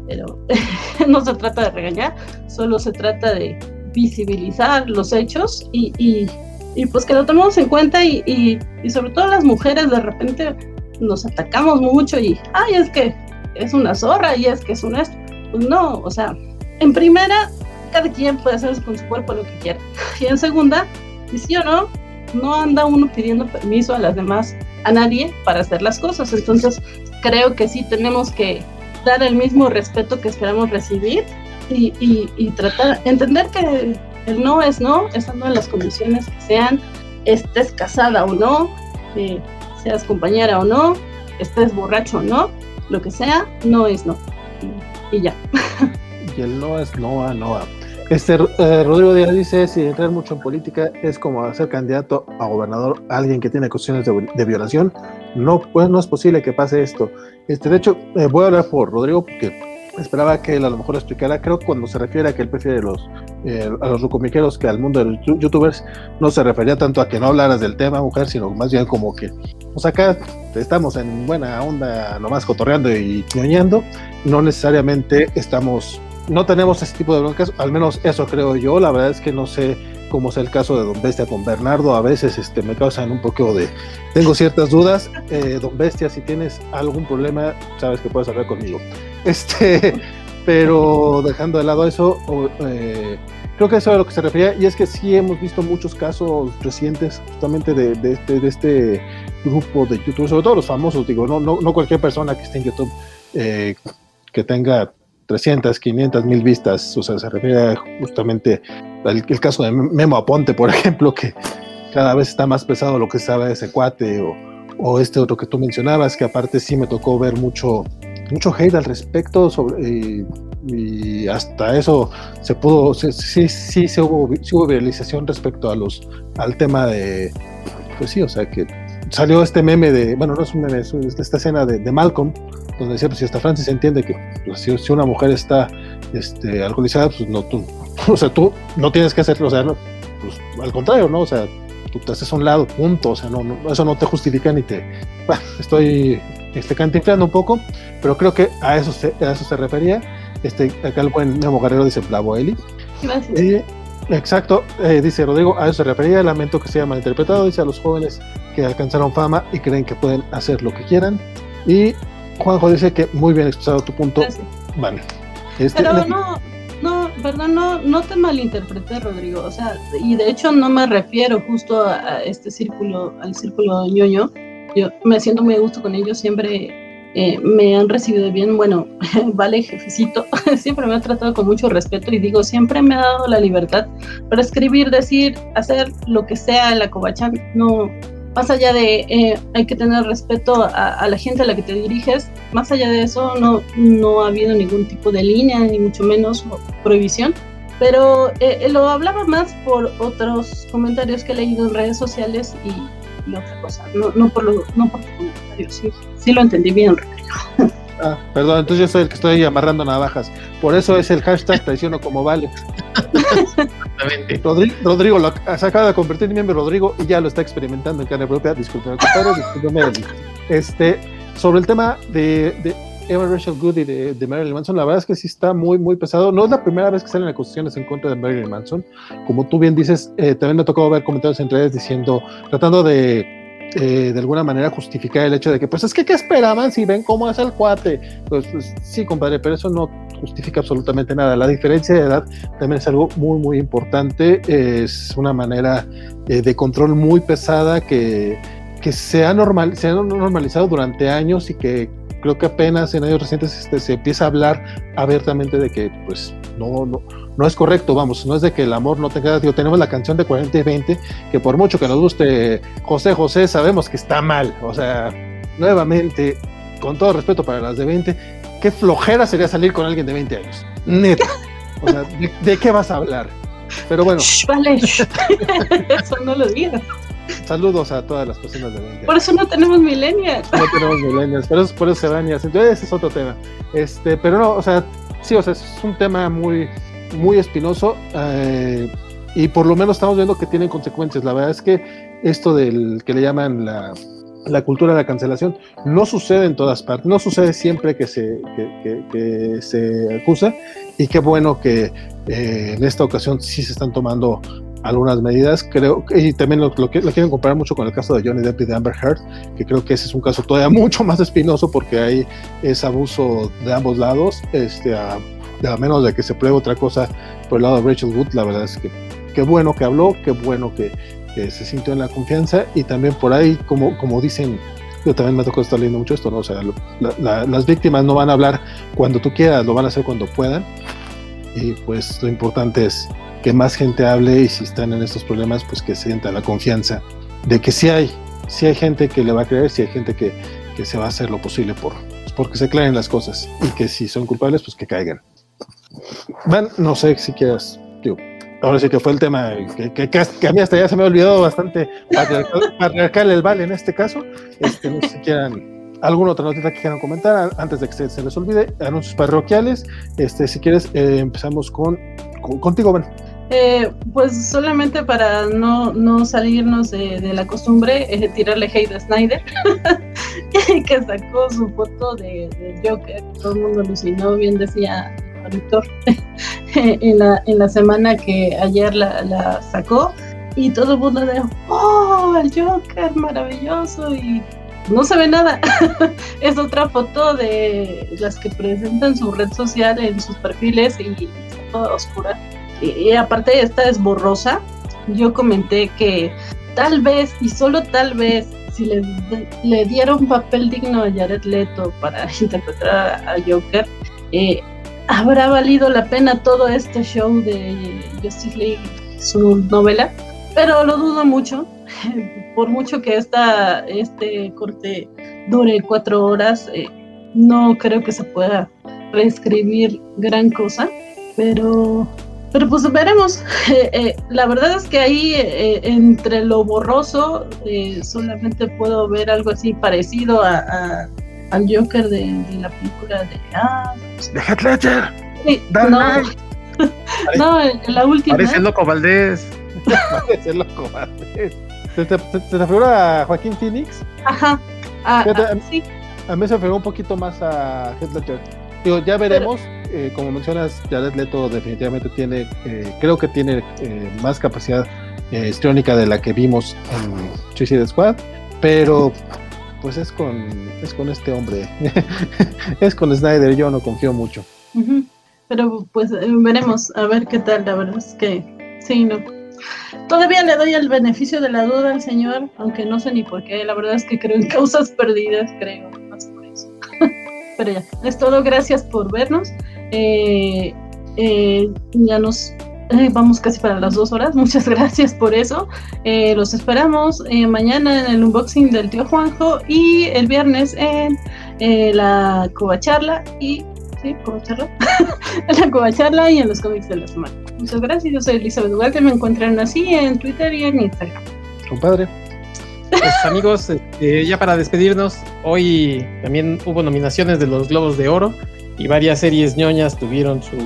Pero no se trata de regañar, solo se trata de visibilizar los hechos y, y, pues que lo tomemos en cuenta y, y, sobre todo las mujeres de repente nos atacamos mucho y, ay, es que es una zorra y es que es un esto. Pues no, o sea, en primera, cada quien puede hacer con su cuerpo lo que quiera. Y en segunda, y sí o no, no anda uno pidiendo permiso a las demás, a nadie para hacer las cosas. Entonces, creo que sí tenemos que dar el mismo respeto que esperamos recibir y, y, tratar, entender que el no es no, estando en las condiciones que sean, estés casada o no, eh, seas compañera o no, estés borracho o no, lo que sea, no es no. Y, ya. Y el no es no no. Este, eh, Rodrigo Díaz dice, si entrar mucho en política es como hacer candidato a gobernador alguien que tiene cuestiones de, violación. No, pues no es posible que pase esto. Este, de hecho, eh, voy a hablar por Rodrigo porque esperaba que él a lo mejor explicara, creo cuando se refiere a que él prefiere los, eh, a los rucomiqueros que al mundo de los youtubers, no se refería tanto a que no hablaras del tema, mujer, sino más bien como que, pues acá estamos en buena onda, nomás cotorreando y ñoñando, no necesariamente estamos no tenemos ese tipo de broncas, al menos eso creo yo. La verdad es que no sé cómo es el caso de Don Bestia con Bernardo. A veces este, me causan un poco de. Tengo ciertas dudas. Eh, Don Bestia, si tienes algún problema, sabes que puedes hablar conmigo. Este, pero dejando de lado eso, eh, creo que eso es a lo que se refería. Y es que sí hemos visto muchos casos recientes, justamente de, de, este, este grupo de YouTube, sobre todo los famosos, digo, no, no, no cualquier persona que esté en YouTube. Eh, que tenga 300, 500 mil vistas, o sea, se refiere justamente al el caso de Memo Aponte, por ejemplo, que cada vez está más pesado lo que sabe ese cuate, o, o, este otro que tú mencionabas, que aparte sí me tocó ver mucho, mucho hate al respecto, sobre, y, hasta eso se pudo, sí, sí, sí, hubo, sí hubo viralización respecto a los, al tema de, pues sí, o sea, que salió este meme de, bueno, no es un meme, es esta escena de, de Malcolm, donde decía, pues si hasta Francis entiende que pues, si, una mujer está este, alcoholizada, pues no, tú, o sea, tú no tienes que hacerlo, o sea, pues, al contrario, ¿no? O sea, tú te haces a un lado, punto, o sea, no, eso no te justifica ni te... Bueno, estoy este, cantinflando un poco, pero creo que a eso se, a eso se refería. Este, acá el buen Memo Guerrero dice Bravo Eli. Gracias. Eh, exacto, eh, dice Rodrigo, a eso se refería, lamento que sea malinterpretado, dice a los jóvenes que alcanzaron fama y creen que pueden hacer lo que quieran. Y Juanjo dice que muy bien expresado tu punto. Vale. Este, Pero no, no, perdón, no, no te malinterpreté, Rodrigo. O sea, y de hecho no me refiero justo a, este círculo, al círculo ñoño. Yo me siento muy a gusto con ellos, siempre eh, me han recibido bien. Bueno, vale, jefecito, siempre me ha tratado con mucho respeto y digo, siempre me ha dado la libertad para escribir, decir, hacer lo que sea la cobachan. No, más allá de eh, hay que tener respeto a, la gente a la que te diriges, más allá de eso no, no ha habido ningún tipo de línea, ni mucho menos prohibición. Pero eh, lo hablaba más por otros comentarios que he leído en redes sociales y, otra cosa, no, no por lo no por Sí, sí lo entendí bien, Ah, perdón, entonces yo soy el que estoy amarrando navajas. Por eso es el hashtag traiciono como vale. Rodrigo, Rodrigo lo, se acaba de convertir en miembro Rodrigo y ya lo está experimentando en carne propia. Disculpen, compadre. Este, sobre el tema de, de Eva Rachel Good y de, Marilyn Manson, la verdad es que sí está muy, muy pesado. No es la primera vez que salen acusaciones en contra de Marilyn Manson. Como tú bien dices, eh, también me tocó ver comentarios entre ellos diciendo, tratando de eh, de alguna manera justificar el hecho de que, pues es que, ¿qué esperaban si ven cómo es el cuate? Pues, pues, sí, compadre, pero eso no justifica absolutamente nada. La diferencia de edad también es algo muy, muy importante. Es una manera eh, de control muy pesada que, que normal, se ha normalizado durante años y que creo que apenas en años recientes este, se empieza a hablar abiertamente de que, pues, no, no, no es correcto, vamos, no es de que el amor no tenga, digo, tenemos la canción de 40 y 20, que por mucho que nos guste José José, sabemos que está mal, o sea, nuevamente, con todo respeto para las de 20, qué flojera sería salir con alguien de 20 años, neta, o sea, ¿de, qué vas a hablar? Pero bueno. vale, eso no lo digas. Saludos a todas las personas de 20. Por eso no tenemos millennials. No tenemos millennials, pero por eso se van y Entonces, ese es otro tema. Este, pero no, o sea, sí, o sea, es un tema muy, muy espinoso eh, y por lo menos estamos viendo que tienen consecuencias. La verdad es que esto del que le llaman la, la cultura de la cancelación no sucede en todas partes, no sucede siempre que se, que, se acusa y qué bueno que eh, en esta ocasión sí se están tomando algunas medidas, creo, y también lo, lo, lo, quieren comparar mucho con el caso de Johnny Depp y de Amber Heard, que creo que ese es un caso todavía mucho más espinoso porque hay ese abuso de ambos lados, este, a, a menos de que se pruebe otra cosa por el lado de Rachel Wood, la verdad es que qué bueno que habló, qué bueno que, se sintió en la confianza. Y también por ahí, como, como dicen, yo también me tocó estar leyendo mucho esto, ¿no? O sea, las víctimas no van a hablar cuando tú quieras, lo van a hacer cuando puedan. Y pues lo importante es que más gente hable y si están en estos problemas, pues que sienta la confianza de que si hay, si hay gente que le va a creer, si hay gente que, que se va a hacer lo posible por, pues, porque se aclaren las cosas y que si son culpables, pues que caigan. Van, no sé si quieras, ahora sí que fue el tema que, que, a mí hasta ya se me ha olvidado bastante patriarcal, el vale en este caso. Este, no sé si quieran alguna otra notita que quieran comentar antes de que se, les olvide. Anuncios parroquiales. Este, si quieres, eh, empezamos con, contigo, Ben. Eh, pues solamente para no, no salirnos de, la costumbre, de tirarle hate a Snyder, que sacó su foto de, de Joker. Todo el mundo alucinó, bien decía en, la, en la semana que ayer la, sacó y todo el mundo de, oh, el Joker, maravilloso y no se ve nada. es otra foto de las que presentan su red social en sus perfiles y está toda oscura. Y, aparte esta es borrosa. Yo comenté que tal vez y solo tal vez si le, le diera un papel digno a Jared Leto para interpretar a Joker, eh, ¿habrá valido la pena todo este show de Justice League, su novela? Pero lo dudo mucho. Por mucho que esta, este corte dure cuatro horas, eh, no creo que se pueda reescribir gran cosa. Pero, pero pues veremos. Eh, eh, la verdad es que ahí, entre lo borroso, solamente puedo ver algo así parecido a al Joker de, la película de ah, de Heath Ledger. Sí, no, no, la última. Parece loco Valdés. Parece loco Valdés. ¿Se te, figura a Joaquín Phoenix? Ajá. Ah, ah, sí. a mí se me un poquito más a Heath Ledger. Digo, ya veremos. Eh, como mencionas, Jared Leto definitivamente tiene, eh, creo que tiene eh, más capacidad histriónica de la que vimos en Suicide Squad, pero pues es con, es con este hombre, es con Snyder, yo no confío mucho. Pero pues eh, veremos, a ver qué tal, la verdad es que sí, no. Todavía le doy el beneficio de la duda al señor, aunque no sé ni por qué, la verdad es que creo en causas perdidas, creo, más por eso. Pero ya, es todo, gracias por vernos. Eh, eh, ya nos eh, vamos casi para las dos horas. Muchas gracias por eso. Eh, los esperamos mañana en el unboxing del tío Juanjo y el viernes en la Covacharla y sí, Covacharla, la Covacharla y en los cómics de la semana. Muchas gracias. Yo soy Elizabeth Duarte. Me encuentran así en Twitter y en Instagram. Compadre. Pues amigos, este, ya para despedirnos, hoy también hubo nominaciones de los Globos de Oro y varias series ñoñas tuvieron su,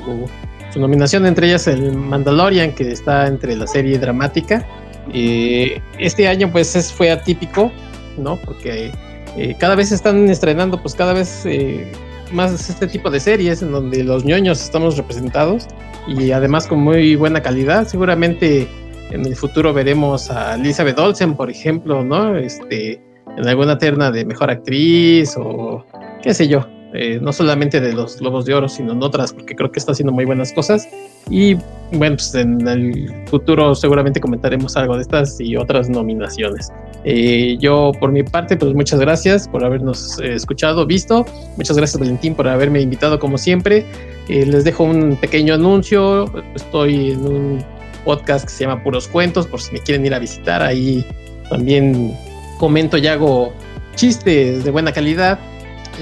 su nominación, entre ellas el Mandalorian, que está entre la serie dramática. Eh, este año pues es, fue atípico, ¿no? Porque eh, cada vez están estrenando pues cada vez eh, más este tipo de series en donde los ñoños estamos representados y además con muy buena calidad. Seguramente en el futuro veremos a Elizabeth Olsen, por ejemplo, ¿no? Este, en alguna terna de mejor actriz o qué sé yo. Eh, no solamente de los Globos de Oro, sino en otras, porque creo que está haciendo muy buenas cosas. Y bueno, pues en el futuro seguramente comentaremos algo de estas y otras nominaciones. Eh, yo por mi parte, pues muchas gracias por habernos eh, escuchado, visto. Muchas gracias Valentín por haberme invitado como siempre. les dejo un pequeño anuncio. Estoy en un podcast que se llama Puros Cuentos, por si me quieren ir a visitar. Ahí también comento y hago chistes de buena calidad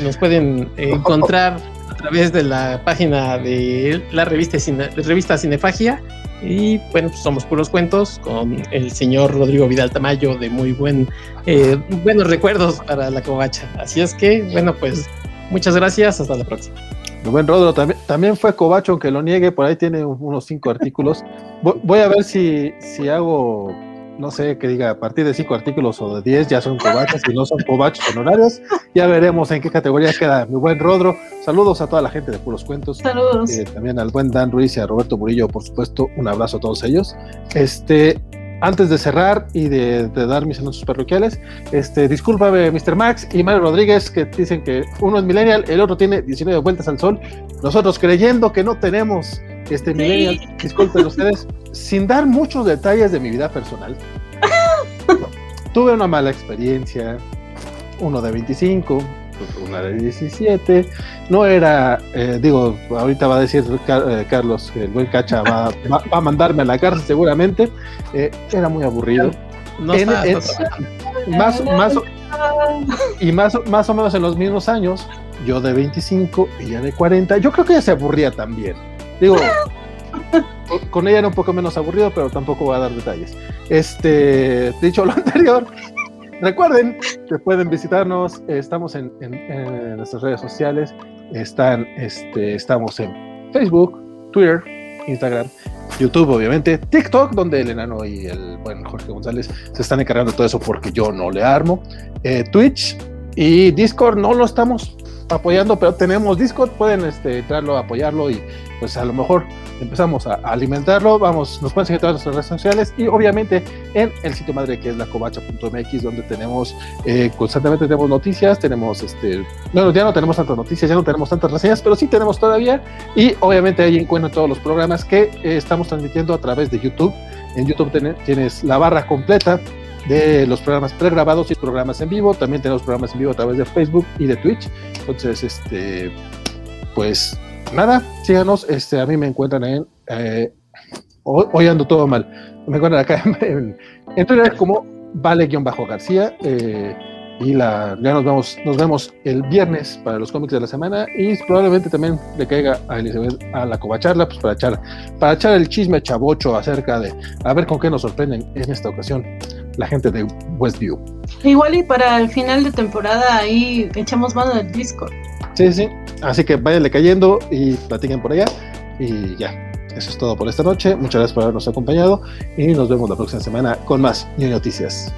nos pueden encontrar a través de la página de la revista, revista Cinefagia. Y bueno, pues somos puros cuentos con el señor Rodrigo Vidal Tamayo de muy buen, eh, buenos recuerdos para la covacha. Así es que, bueno, pues muchas gracias, hasta la próxima. Rubén Rodro también, también fue covacho, aunque lo niegue, por ahí tiene unos cinco artículos. Voy a ver si, si hago no sé, que diga a partir de cinco artículos o de 10 ya son cobachos y no son cobachos honorarios. Ya veremos en qué categoría queda mi buen Rodro. Saludos a toda la gente de Puros Cuentos. Saludos. Eh, también al buen Dan Ruiz y a Roberto Murillo, por supuesto. Un abrazo a todos ellos. Este, antes de cerrar y de, dar mis anuncios parroquiales, este, discúlpame, Mr. Max y Mario Rodríguez, que dicen que uno es millennial, el otro tiene 19 vueltas al sol. Nosotros creyendo que no tenemos este millennial, disculpen ustedes, sin dar muchos detalles de mi vida personal. tuve una mala experiencia, uno de 25, una de 17. No era, eh, digo, ahorita va a decir eh, Carlos, el buen Cacha va, a mandarme a la cárcel seguramente. Eh, era muy aburrido. más, más, y más, más o menos en los mismos años, yo de 25, ella de 40, yo creo que ella se aburría también. Digo, con ella era un poco menos aburrido, pero tampoco voy a dar detalles. Este, dicho lo anterior, recuerden que pueden visitarnos, estamos en, nuestras redes sociales, están, este, estamos en Facebook, Twitter, Instagram, YouTube, obviamente, TikTok, donde el enano y el buen Jorge González se están encargando de todo eso porque yo no le armo, eh, Twitch y Discord no lo estamos apoyando, pero tenemos Discord, pueden este, entrarlo, apoyarlo y pues a lo mejor empezamos a, alimentarlo. Vamos, nos pueden seguir en todas nuestras redes sociales y obviamente en el sitio madre que es la covacha.mx, donde tenemos eh, constantemente tenemos noticias, tenemos este, bueno, ya no tenemos tantas noticias, ya no tenemos tantas reseñas, pero sí tenemos todavía. Y obviamente ahí encuentran todos los programas que eh, estamos transmitiendo a través de YouTube. En YouTube tienes la barra completa de los programas pregrabados y programas en vivo. También tenemos programas en vivo a través de Facebook y de Twitch. Entonces, este, pues nada, síganos. Este, a mí me encuentran en. Eh, hoy, ando todo mal. Me encuentran acá en, Twitter como Vale-García. Eh, y la, ya nos vemos, nos vemos el viernes para los cómics de la semana y probablemente también le caiga a Elizabeth a la covacharla pues para echar, para echar el chisme chavocho acerca de a ver con qué nos sorprenden en esta ocasión la gente de Westview. Igual y para el final de temporada ahí echamos mano del Discord. Sí, sí. Así que váyanle cayendo y platiquen por allá. Y ya, eso es todo por esta noche. Muchas gracias por habernos acompañado y nos vemos la próxima semana con más New Noticias.